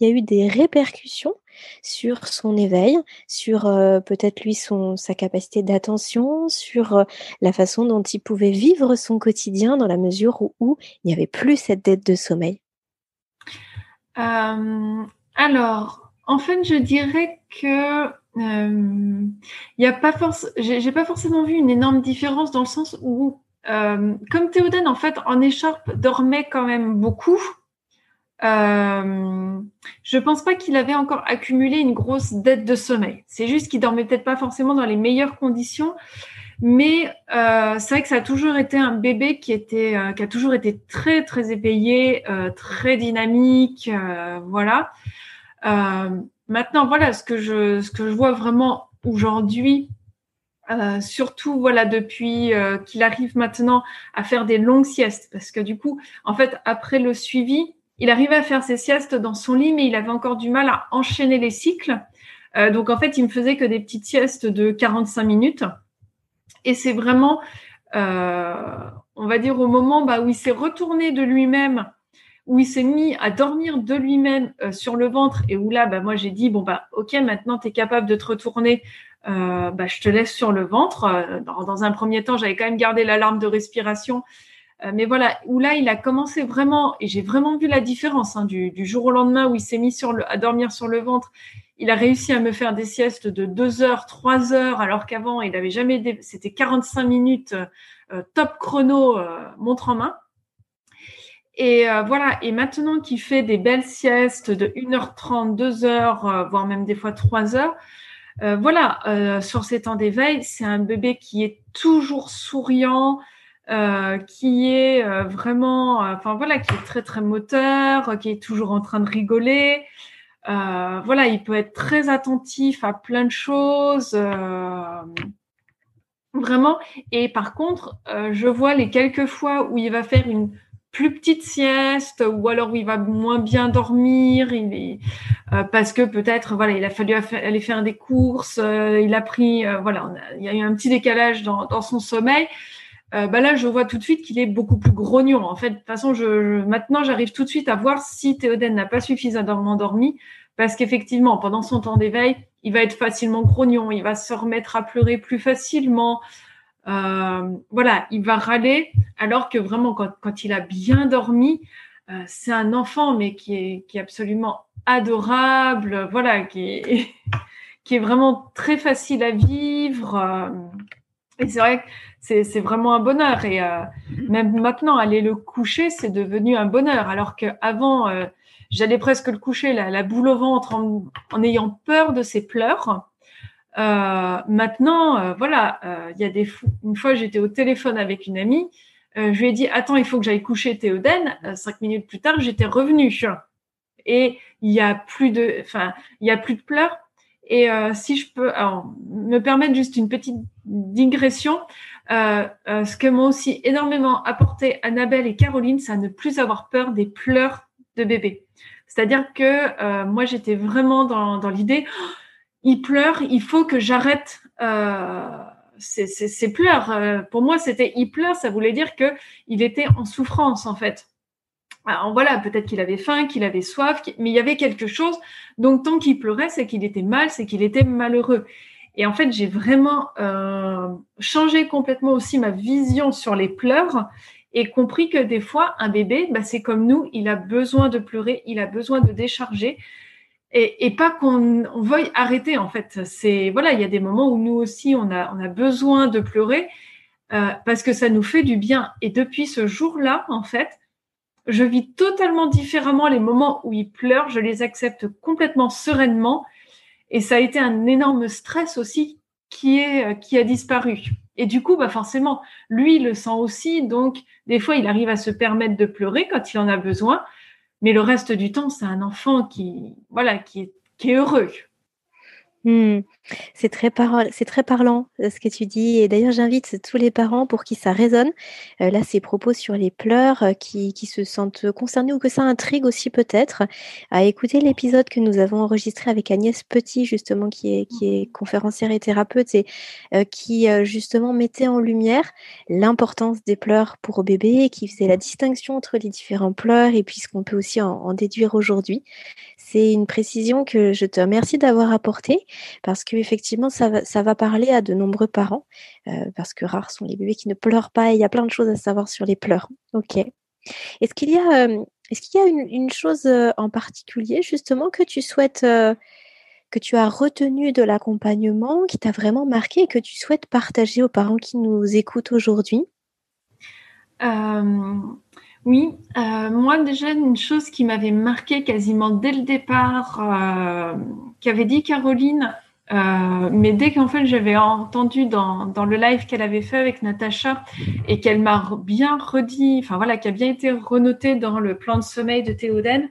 il y a eu des répercussions sur son éveil, sur peut-être lui son sa capacité d'attention, sur la façon dont il pouvait vivre son quotidien dans la mesure où, il n'y avait plus cette dette de sommeil? alors, en fait, je dirais que euh, y a pas forcément vu une énorme différence dans le sens où, euh, comme Théoden en fait en écharpe dormait quand même beaucoup. Euh, je pense pas qu'il avait encore accumulé une grosse dette de sommeil. C'est juste qu'il dormait peut-être pas forcément dans les meilleures conditions, mais euh, c'est vrai que ça a toujours été un bébé qui euh, qui a toujours été très très éveillé, très dynamique, voilà. Euh, maintenant, voilà, ce que je, vois vraiment aujourd'hui, euh, surtout voilà depuis euh, qu'il arrive maintenant à faire des longues siestes, parce que du coup, en fait, après le suivi, il arrivait à faire ses siestes dans son lit, mais il avait encore du mal à enchaîner les cycles. Donc en fait, il me faisait que des petites siestes de 45 minutes. Et c'est vraiment, on va dire, au moment bah, où il s'est retourné de lui-même où il s'est mis à dormir de lui-même euh, sur le ventre et où là, bah, moi, j'ai dit, bon, bah, ok, maintenant, tu es capable de te retourner, euh, bah, je te laisse sur le ventre. Euh, dans, un premier temps, j'avais quand même gardé l'alarme de respiration. mais voilà, où là, il a commencé vraiment, et j'ai vraiment vu la différence hein, du, jour au lendemain où il s'est mis à dormir sur le ventre. Il a réussi à me faire des siestes de deux heures, trois heures, alors qu'avant, il avait jamais, c'était 45 minutes top chrono, montre en main. Et euh, voilà, et maintenant qu'il fait des belles siestes de 1h30, 2h, euh, voire même des fois 3 heures, voilà, sur ces temps d'éveil, c'est un bébé qui est toujours souriant, qui est vraiment, enfin voilà, qui est très très moteur, qui est toujours en train de rigoler. voilà, il peut être très attentif à plein de choses. Vraiment. Et par contre, je vois les quelques fois où il va faire une plus petite sieste ou alors où il va moins bien dormir euh, parce que peut-être voilà il a fallu aller faire des courses euh, il a pris euh, voilà il y a eu un petit décalage dans, son sommeil. Bah là je vois tout de suite qu'il est beaucoup plus grognon en fait de toute façon maintenant j'arrive tout de suite à voir si Théoden n'a pas suffisamment dormi parce qu'effectivement pendant son temps d'éveil il va être facilement grognon il va se remettre à pleurer plus facilement euh, voilà, il va râler, alors que vraiment, quand, il a bien dormi, euh, c'est un enfant, mais qui est, qui est absolument adorable, voilà, qui est, qui est vraiment très facile à vivre. Euh, et c'est vrai que c'est vraiment un bonheur. Et même maintenant, aller le coucher, c'est devenu un bonheur. Alors qu'avant, j'allais presque le coucher, la, la boule au ventre, en, en ayant peur de ses pleurs. Euh, maintenant, euh, voilà, euh, il y a des une fois j'étais au téléphone avec une amie, je lui ai dit attends, il faut que j'aille coucher Théoden. cinq minutes plus tard, j'étais revenue et il y a plus de, enfin, il y a plus de pleurs. Et si je peux me permettre juste une petite digression, ce que m'ont aussi énormément apporté Annabelle et Caroline, c'est à ne plus avoir peur des pleurs de bébé. C'est-à-dire que moi, j'étais vraiment dans, dans l'idée, il pleure, il faut que j'arrête euh, ces, pleurs. Euh, pour moi, c'était il pleure, ça voulait dire que il était en souffrance en fait. Alors voilà, peut-être qu'il avait faim, qu'il avait soif, mais il y avait quelque chose. Donc tant qu'il pleurait, c'est qu'il était mal, c'est qu'il était malheureux. Et en fait, j'ai vraiment euh, changé complètement aussi ma vision sur les pleurs et compris que des fois, un bébé, bah, c'est comme nous, il a besoin de pleurer, il a besoin de décharger et, et pas qu'on on veuille arrêter en fait. C'est voilà, il y a des moments où nous aussi on a on a besoin de pleurer euh, parce que ça nous fait du bien. Et depuis ce jour-là, en fait, je vis totalement différemment les moments où il pleure. Je les accepte complètement sereinement. Et ça a été un énorme stress aussi qui est qui a disparu. Et du coup, bah forcément, lui il le sent aussi. Donc, des fois, il arrive à se permettre de pleurer quand il en a besoin. Mais le reste du temps, c'est un enfant qui, voilà, qui qui est heureux. Hmm. C'est très, c'est très parlant euh, ce que tu dis. Et d'ailleurs, j'invite tous les parents pour qui ça résonne. Euh, là, ces propos sur les pleurs, euh, qui, qui, se sentent concernés ou que ça intrigue aussi peut-être, à écouter l'épisode que nous avons enregistré avec Agnès Petit, justement, qui est, qui est conférencière et thérapeute et qui, justement, mettait en lumière l'importance des pleurs pour bébé, qui faisait la distinction entre les différents pleurs et puis ce qu'on peut aussi en, en déduire aujourd'hui. C'est une précision que je te remercie d'avoir apportée parce qu'effectivement, ça va, ça va parler à de nombreux parents euh, parce que rares sont les bébés qui ne pleurent pas il y a plein de choses à savoir sur les pleurs. Ok. Est-ce qu'il y a, euh, est-ce qu'il y a une, chose euh, en particulier justement que tu souhaites, que tu as retenu de l'accompagnement, qui t'a vraiment marqué et que tu souhaites partager aux parents qui nous écoutent aujourd'hui? Oui, euh, moi déjà une chose qui m'avait marqué quasiment dès le départ, euh, qu'avait dit Caroline, euh, mais dès qu'en fait j'avais entendu dans, dans le live qu'elle avait fait avec Natacha et qu'elle m'a bien redit, enfin voilà, qui a bien été renoté dans le plan de sommeil de Théoden,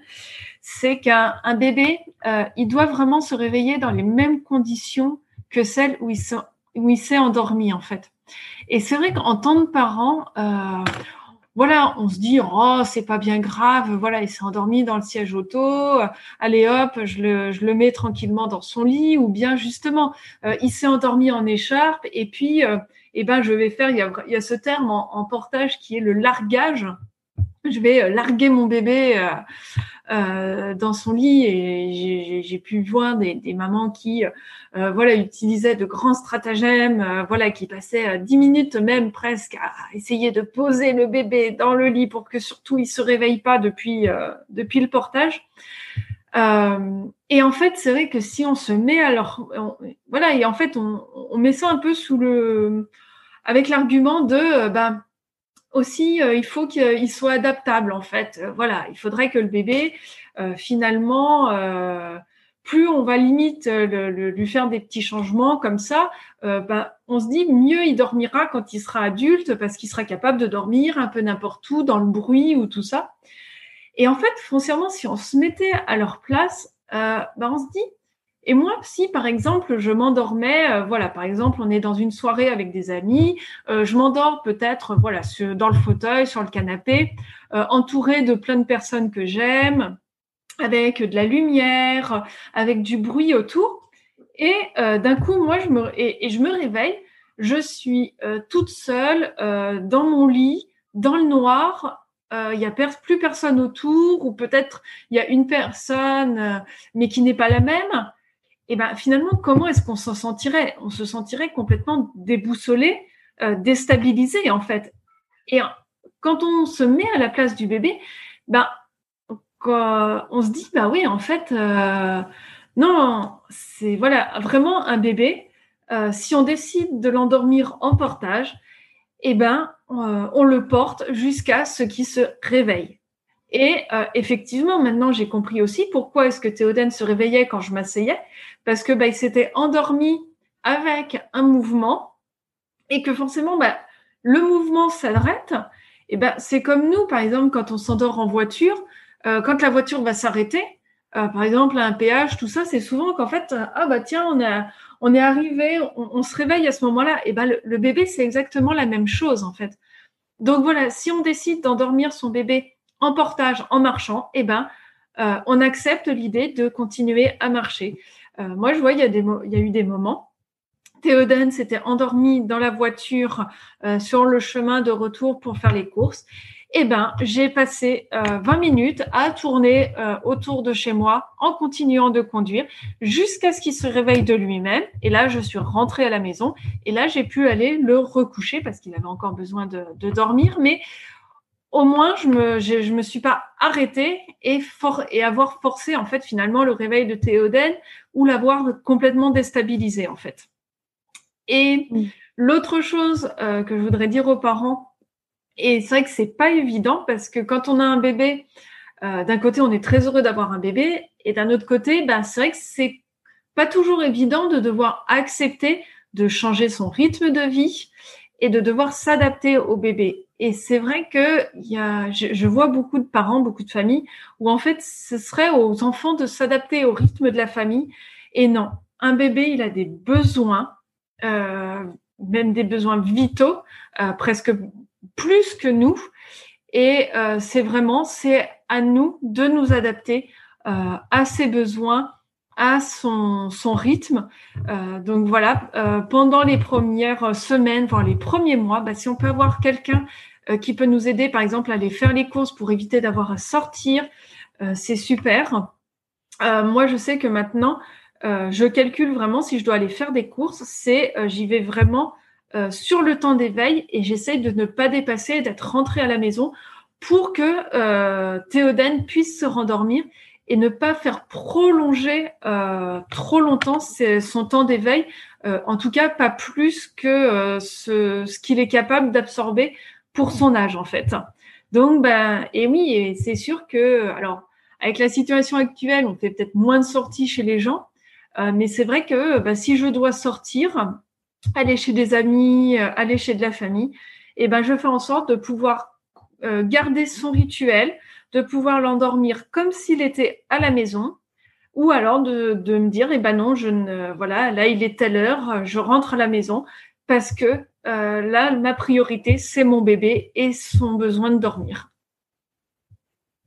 c'est qu'un bébé, euh, il doit vraiment se réveiller dans les mêmes conditions que celles où il s'est endormi en fait. Et c'est vrai qu'en tant que parent, euh, voilà, on se dit oh c'est pas bien grave, voilà il s'est endormi dans le siège auto, allez hop je le, je le mets tranquillement dans son lit ou bien justement euh, il s'est endormi en écharpe et puis euh, eh ben je vais faire il y a, y a ce terme en, en, portage qui est le largage, je vais euh, larguer mon bébé euh, dans son lit et j'ai pu voir des, des mamans qui euh, voilà utilisaient de grands stratagèmes, euh, voilà qui passaient dix minutes même presque à essayer de poser le bébé dans le lit pour que surtout il se réveille pas depuis depuis le portage. et en fait, c'est vrai que si on se met alors voilà et en fait on, on met ça un peu sous le avec l'argument de ben aussi, euh, il faut qu'il soit adaptable en fait. Euh, voilà, il faudrait que le bébé, euh, finalement, plus on va limite lui faire des petits changements comme ça, ben, on se dit mieux il dormira quand il sera adulte parce qu'il sera capable de dormir un peu n'importe où, dans le bruit ou tout ça. Et en fait, foncièrement, si on se mettait à leur place, ben, on se dit, et moi, si par exemple je m'endormais, euh, voilà, par exemple on est dans une soirée avec des amis, euh, je m'endors peut-être, voilà, dans le fauteuil, sur le canapé, euh, entouré de plein de personnes que j'aime, avec de la lumière, avec du bruit autour, et d'un coup moi je me et, je me réveille, je suis toute seule dans mon lit, dans le noir, il n'y a plus personne autour, ou peut-être il y a une personne, mais qui n'est pas la même et ben finalement, comment est-ce qu'on s'en sentirait? On se sentirait complètement déboussolé, euh, déstabilisé en fait. Et quand on se met à la place du bébé, ben on se dit bah oui en fait euh, non c'est voilà vraiment un bébé. Euh, si on décide de l'endormir en portage, eh ben on le porte jusqu'à ce qu'il se réveille. Et effectivement, maintenant, j'ai compris aussi pourquoi est-ce que Théoden se réveillait quand je m'asseyais, parce que bah, il s'était endormi avec un mouvement et que forcément, bah, le mouvement s'arrête. Et ben, c'est comme nous, par exemple, quand on s'endort en voiture, euh, quand la voiture va s'arrêter, euh, par exemple, à un péage, tout ça, c'est souvent qu'en fait, ah bah tiens, on, a, on est arrivé, on, se réveille à ce moment-là. Et ben, le bébé, c'est exactement la même chose, en fait. Donc voilà, si on décide d'endormir son bébé en portage, en marchant, eh ben, euh, on accepte l'idée de continuer à marcher. Euh, moi, je vois, il y, a eu des moments. Théoden s'était endormi dans la voiture euh, sur le chemin de retour pour faire les courses. Eh ben, j'ai passé 20 minutes à tourner autour de chez moi en continuant de conduire jusqu'à ce qu'il se réveille de lui-même. Et là, je suis rentrée à la maison et là, j'ai pu aller le recoucher parce qu'il avait encore besoin de dormir. Mais au moins je me je, me suis pas arrêtée et for, et avoir forcé en fait finalement le réveil de Théoden ou l'avoir complètement déstabilisé en fait. Et l'autre chose euh, que je voudrais dire aux parents et c'est vrai que c'est pas évident parce que quand on a un bébé euh, d'un côté on est très heureux d'avoir un bébé et d'un autre côté ben c'est vrai que c'est pas toujours évident de devoir accepter de changer son rythme de vie et de devoir s'adapter au bébé. Et c'est vrai que y a, je, vois beaucoup de parents, beaucoup de familles où en fait ce serait aux enfants de s'adapter au rythme de la famille. Et non, un bébé, il a des besoins, euh, même des besoins vitaux, euh, presque plus que nous. Et euh, c'est vraiment, c'est à nous de nous adapter à ses besoins à son, rythme. Euh, donc voilà, euh, pendant les premières semaines, voire les premiers mois, bah, si on peut avoir quelqu'un euh, qui peut nous aider, par exemple, à aller faire les courses pour éviter d'avoir à sortir, c'est super. moi, je sais que maintenant, je calcule vraiment si je dois aller faire des courses, c'est j'y vais vraiment sur le temps d'éveil et j'essaye de ne pas dépasser, d'être rentrée à la maison pour que Théoden puisse se rendormir et ne pas faire prolonger euh, trop longtemps son temps d'éveil, euh, en tout cas pas plus que euh, ce, ce qu'il est capable d'absorber pour son âge en fait. Donc ben et oui, c'est sûr que alors avec la situation actuelle, on fait peut-être moins de sorties chez les gens, mais c'est vrai que ben, si je dois sortir, aller chez des amis, aller chez de la famille, et eh ben je fais en sorte de pouvoir garder son rituel, de pouvoir l'endormir comme s'il était à la maison, ou alors de, me dire, eh ben non, je ne, voilà, là il est telle heure, je rentre à la maison parce que euh, là ma priorité c'est mon bébé et son besoin de dormir.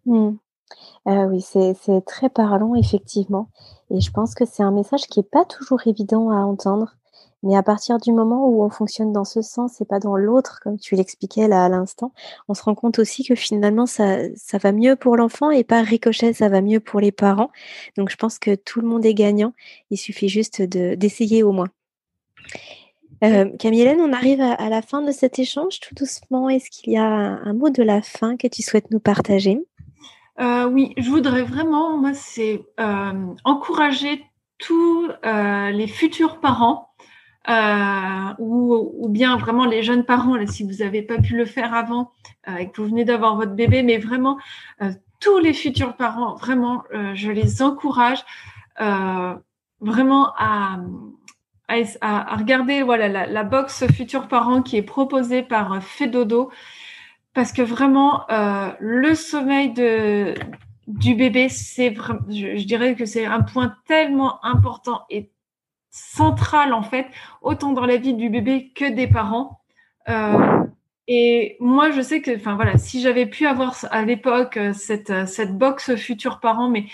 Euh, oui, c'est très parlant effectivement, et je pense que c'est un message qui est pas toujours évident à entendre. Mais à partir du moment où on fonctionne dans ce sens et pas dans l'autre, comme tu l'expliquais là à l'instant, on se rend compte aussi que finalement ça, ça va mieux pour l'enfant et pas ricochet, ça va mieux pour les parents. Donc je pense que tout le monde est gagnant. Il suffit juste d'essayer au moins. Euh, Camille Hélène, on arrive à, la fin de cet échange tout doucement. Est-ce qu'il y a un, mot de la fin que tu souhaites nous partager? Euh, Oui, je voudrais vraiment, moi, c'est euh, encourager tous les futurs parents euh, ou, bien vraiment les jeunes parents, là, si vous n'avez pas pu le faire avant euh, et que vous venez d'avoir votre bébé, mais vraiment euh, tous les futurs parents, vraiment, je les encourage vraiment à, à, regarder voilà la, la box futurs parents qui est proposée par Fedodo parce que vraiment le sommeil de du bébé c'est je, je, dirais que c'est un point tellement important et central en fait autant dans la vie du bébé que des parents euh, et moi, je sais que, enfin voilà, si j'avais pu avoir à l'époque euh, cette, euh, cette box futurs parents, mais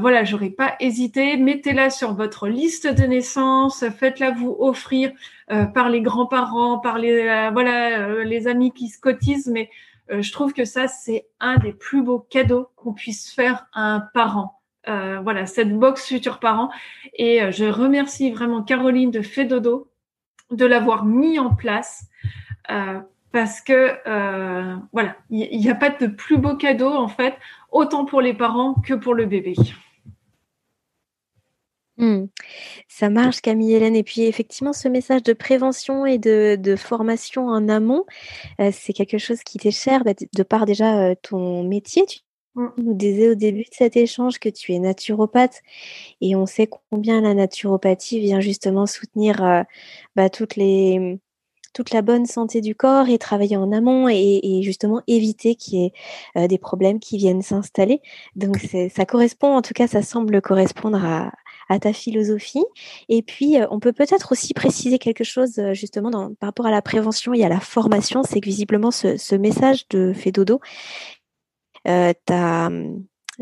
voilà, j'aurais pas hésité. Mettez-la sur votre liste de naissance, faites-la vous offrir par les grands-parents, par les voilà les amis qui se cotisent. Mais je trouve que ça c'est un des plus beaux cadeaux qu'on puisse faire à un parent. Voilà cette box futurs parents. Et je remercie vraiment Caroline de Fedodo de l'avoir mis en place. Euh, parce que euh, voilà, il n'y a pas de plus beau cadeau en fait, autant pour les parents que pour le bébé. Hmm. Ça marche, Camille Hélène. Et puis, effectivement, ce message de prévention et de, formation en amont, euh, c'est quelque chose qui t'est cher bah, de par déjà euh, ton métier. Hmm. nous disais au début de cet échange que tu es naturopathe et on sait combien la naturopathie vient justement soutenir bah, toutes les toute la bonne santé du corps et travailler en amont et, justement éviter qu'il y ait euh, des problèmes qui viennent s'installer. Donc ça correspond, en tout cas, ça semble correspondre à, ta philosophie. Et puis, euh, on peut peut-être aussi préciser quelque chose euh, justement dans, par rapport à la prévention et à la formation, c'est que visiblement ce, ce message de Fedodo, euh,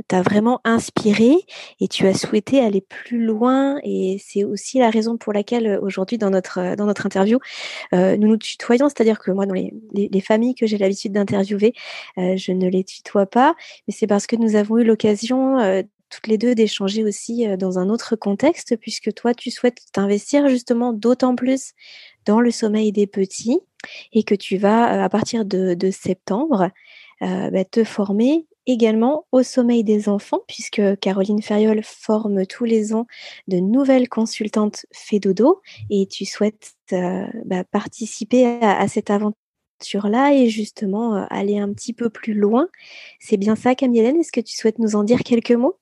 t'as vraiment inspiré et tu as souhaité aller plus loin et c'est aussi la raison pour laquelle aujourd'hui dans notre dans notre interview euh, nous nous tutoyons. C'est-à-dire que moi dans les, les, familles que j'ai l'habitude d'interviewer euh, je ne les tutoie pas mais c'est parce que nous avons eu l'occasion toutes les deux d'échanger aussi dans un autre contexte puisque toi tu souhaites t'investir justement d'autant plus dans le sommeil des petits et que tu vas à partir de septembre bah, te former également au sommeil des enfants, puisque Caroline Ferriol forme tous les ans de nouvelles consultantes Fédodo, et tu souhaites euh, bah, participer à, cette aventure-là et justement euh, aller un petit peu plus loin. C'est bien ça, Camille Est-ce que tu souhaites nous en dire quelques mots?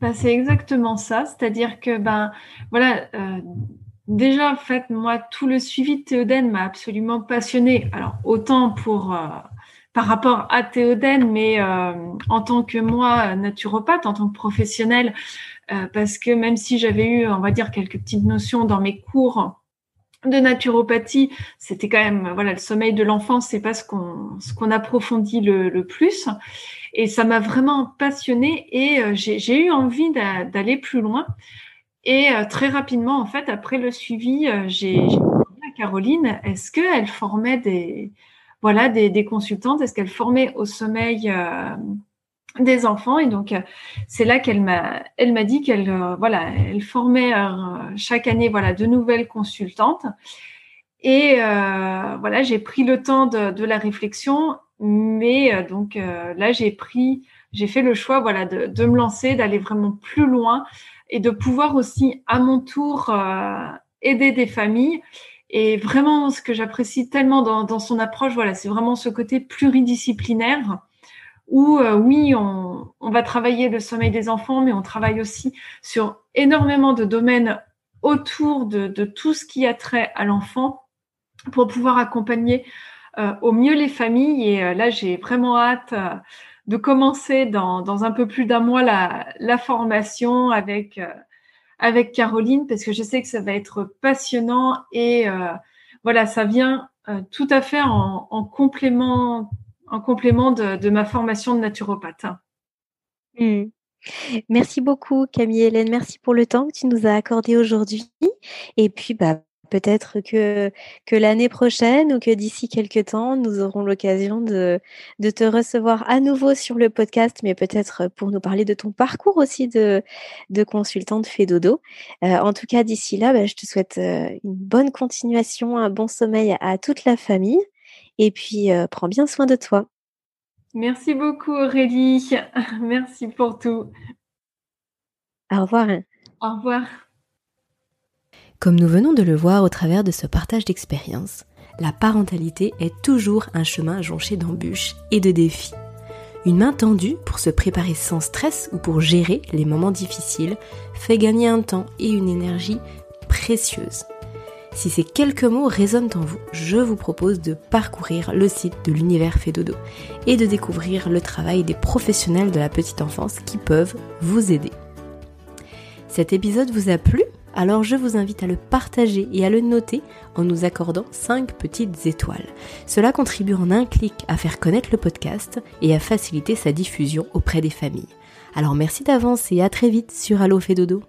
Ben, C'est exactement ça, c'est-à-dire que ben voilà. Euh, déjà, en fait, moi, tout le suivi de Théoden m'a absolument passionné. Alors, autant pour par rapport à Théoden, mais euh, en tant que moi, naturopathe, en tant que professionnelle, euh, parce que même si j'avais eu, on va dire, quelques petites notions dans mes cours de naturopathie, c'était quand même, voilà, le sommeil de l'enfant, c'est pas ce qu'on ce approfondit le, plus. Et ça m'a vraiment passionnée et euh, j'ai eu envie d'aller plus loin. Et très rapidement, en fait, après le suivi, j'ai demandé à Caroline, est-ce qu'elle formait des, voilà, des, des consultantes. Est-ce qu'elle formait au sommeil euh, des enfants? Et donc, euh, c'est là qu'elle m'a, elle m'a dit qu'elle, euh, voilà, elle formait chaque année, voilà, de nouvelles consultantes. Et voilà, j'ai pris le temps de, de la réflexion, mais donc là, j'ai pris, j'ai fait le choix, voilà, de, de me lancer, d'aller vraiment plus loin et de pouvoir aussi, à mon tour, aider des familles et vraiment, ce que j'apprécie tellement dans, son approche, voilà, c'est vraiment ce côté pluridisciplinaire où, euh, oui, on, va travailler le sommeil des enfants, mais on travaille aussi sur énormément de domaines autour de, tout ce qui a trait à l'enfant pour pouvoir accompagner euh, au mieux les familles. Et euh, là, j'ai vraiment hâte de commencer dans, un peu plus d'un mois la formation avec avec Caroline parce que je sais que ça va être passionnant et euh, voilà, ça vient euh, tout à fait en, en, complément, en complément de, ma formation de naturopathe. Mmh. Merci beaucoup Camille Hélène, merci pour le temps que tu nous as accordé aujourd'hui. Et puis bah peut-être que, que l'année prochaine ou que d'ici quelques temps, nous aurons l'occasion de, de te recevoir à nouveau sur le podcast, mais peut-être pour nous parler de ton parcours aussi de, de consultante Fédodo. Euh, en tout cas, d'ici là, bah, je te souhaite euh, une bonne continuation, un bon sommeil à toute la famille et puis euh, prends bien soin de toi. Merci beaucoup Aurélie. Merci pour tout. Au revoir. Au revoir. Comme nous venons de le voir au travers de ce partage d'expérience, la parentalité est toujours un chemin jonché d'embûches et de défis. Une main tendue pour se préparer sans stress ou pour gérer les moments difficiles fait gagner un temps et une énergie précieuse. Si ces quelques mots résonnent en vous, je vous propose de parcourir le site de l'univers Fédodo et de découvrir le travail des professionnels de la petite enfance qui peuvent vous aider. Cet épisode vous a plu? Alors je vous invite à le partager et à le noter en nous accordant 5 petites étoiles. Cela contribue en un clic à faire connaître le podcast et à faciliter sa diffusion auprès des familles. Alors merci d'avance et à très vite sur Allo Fédodo.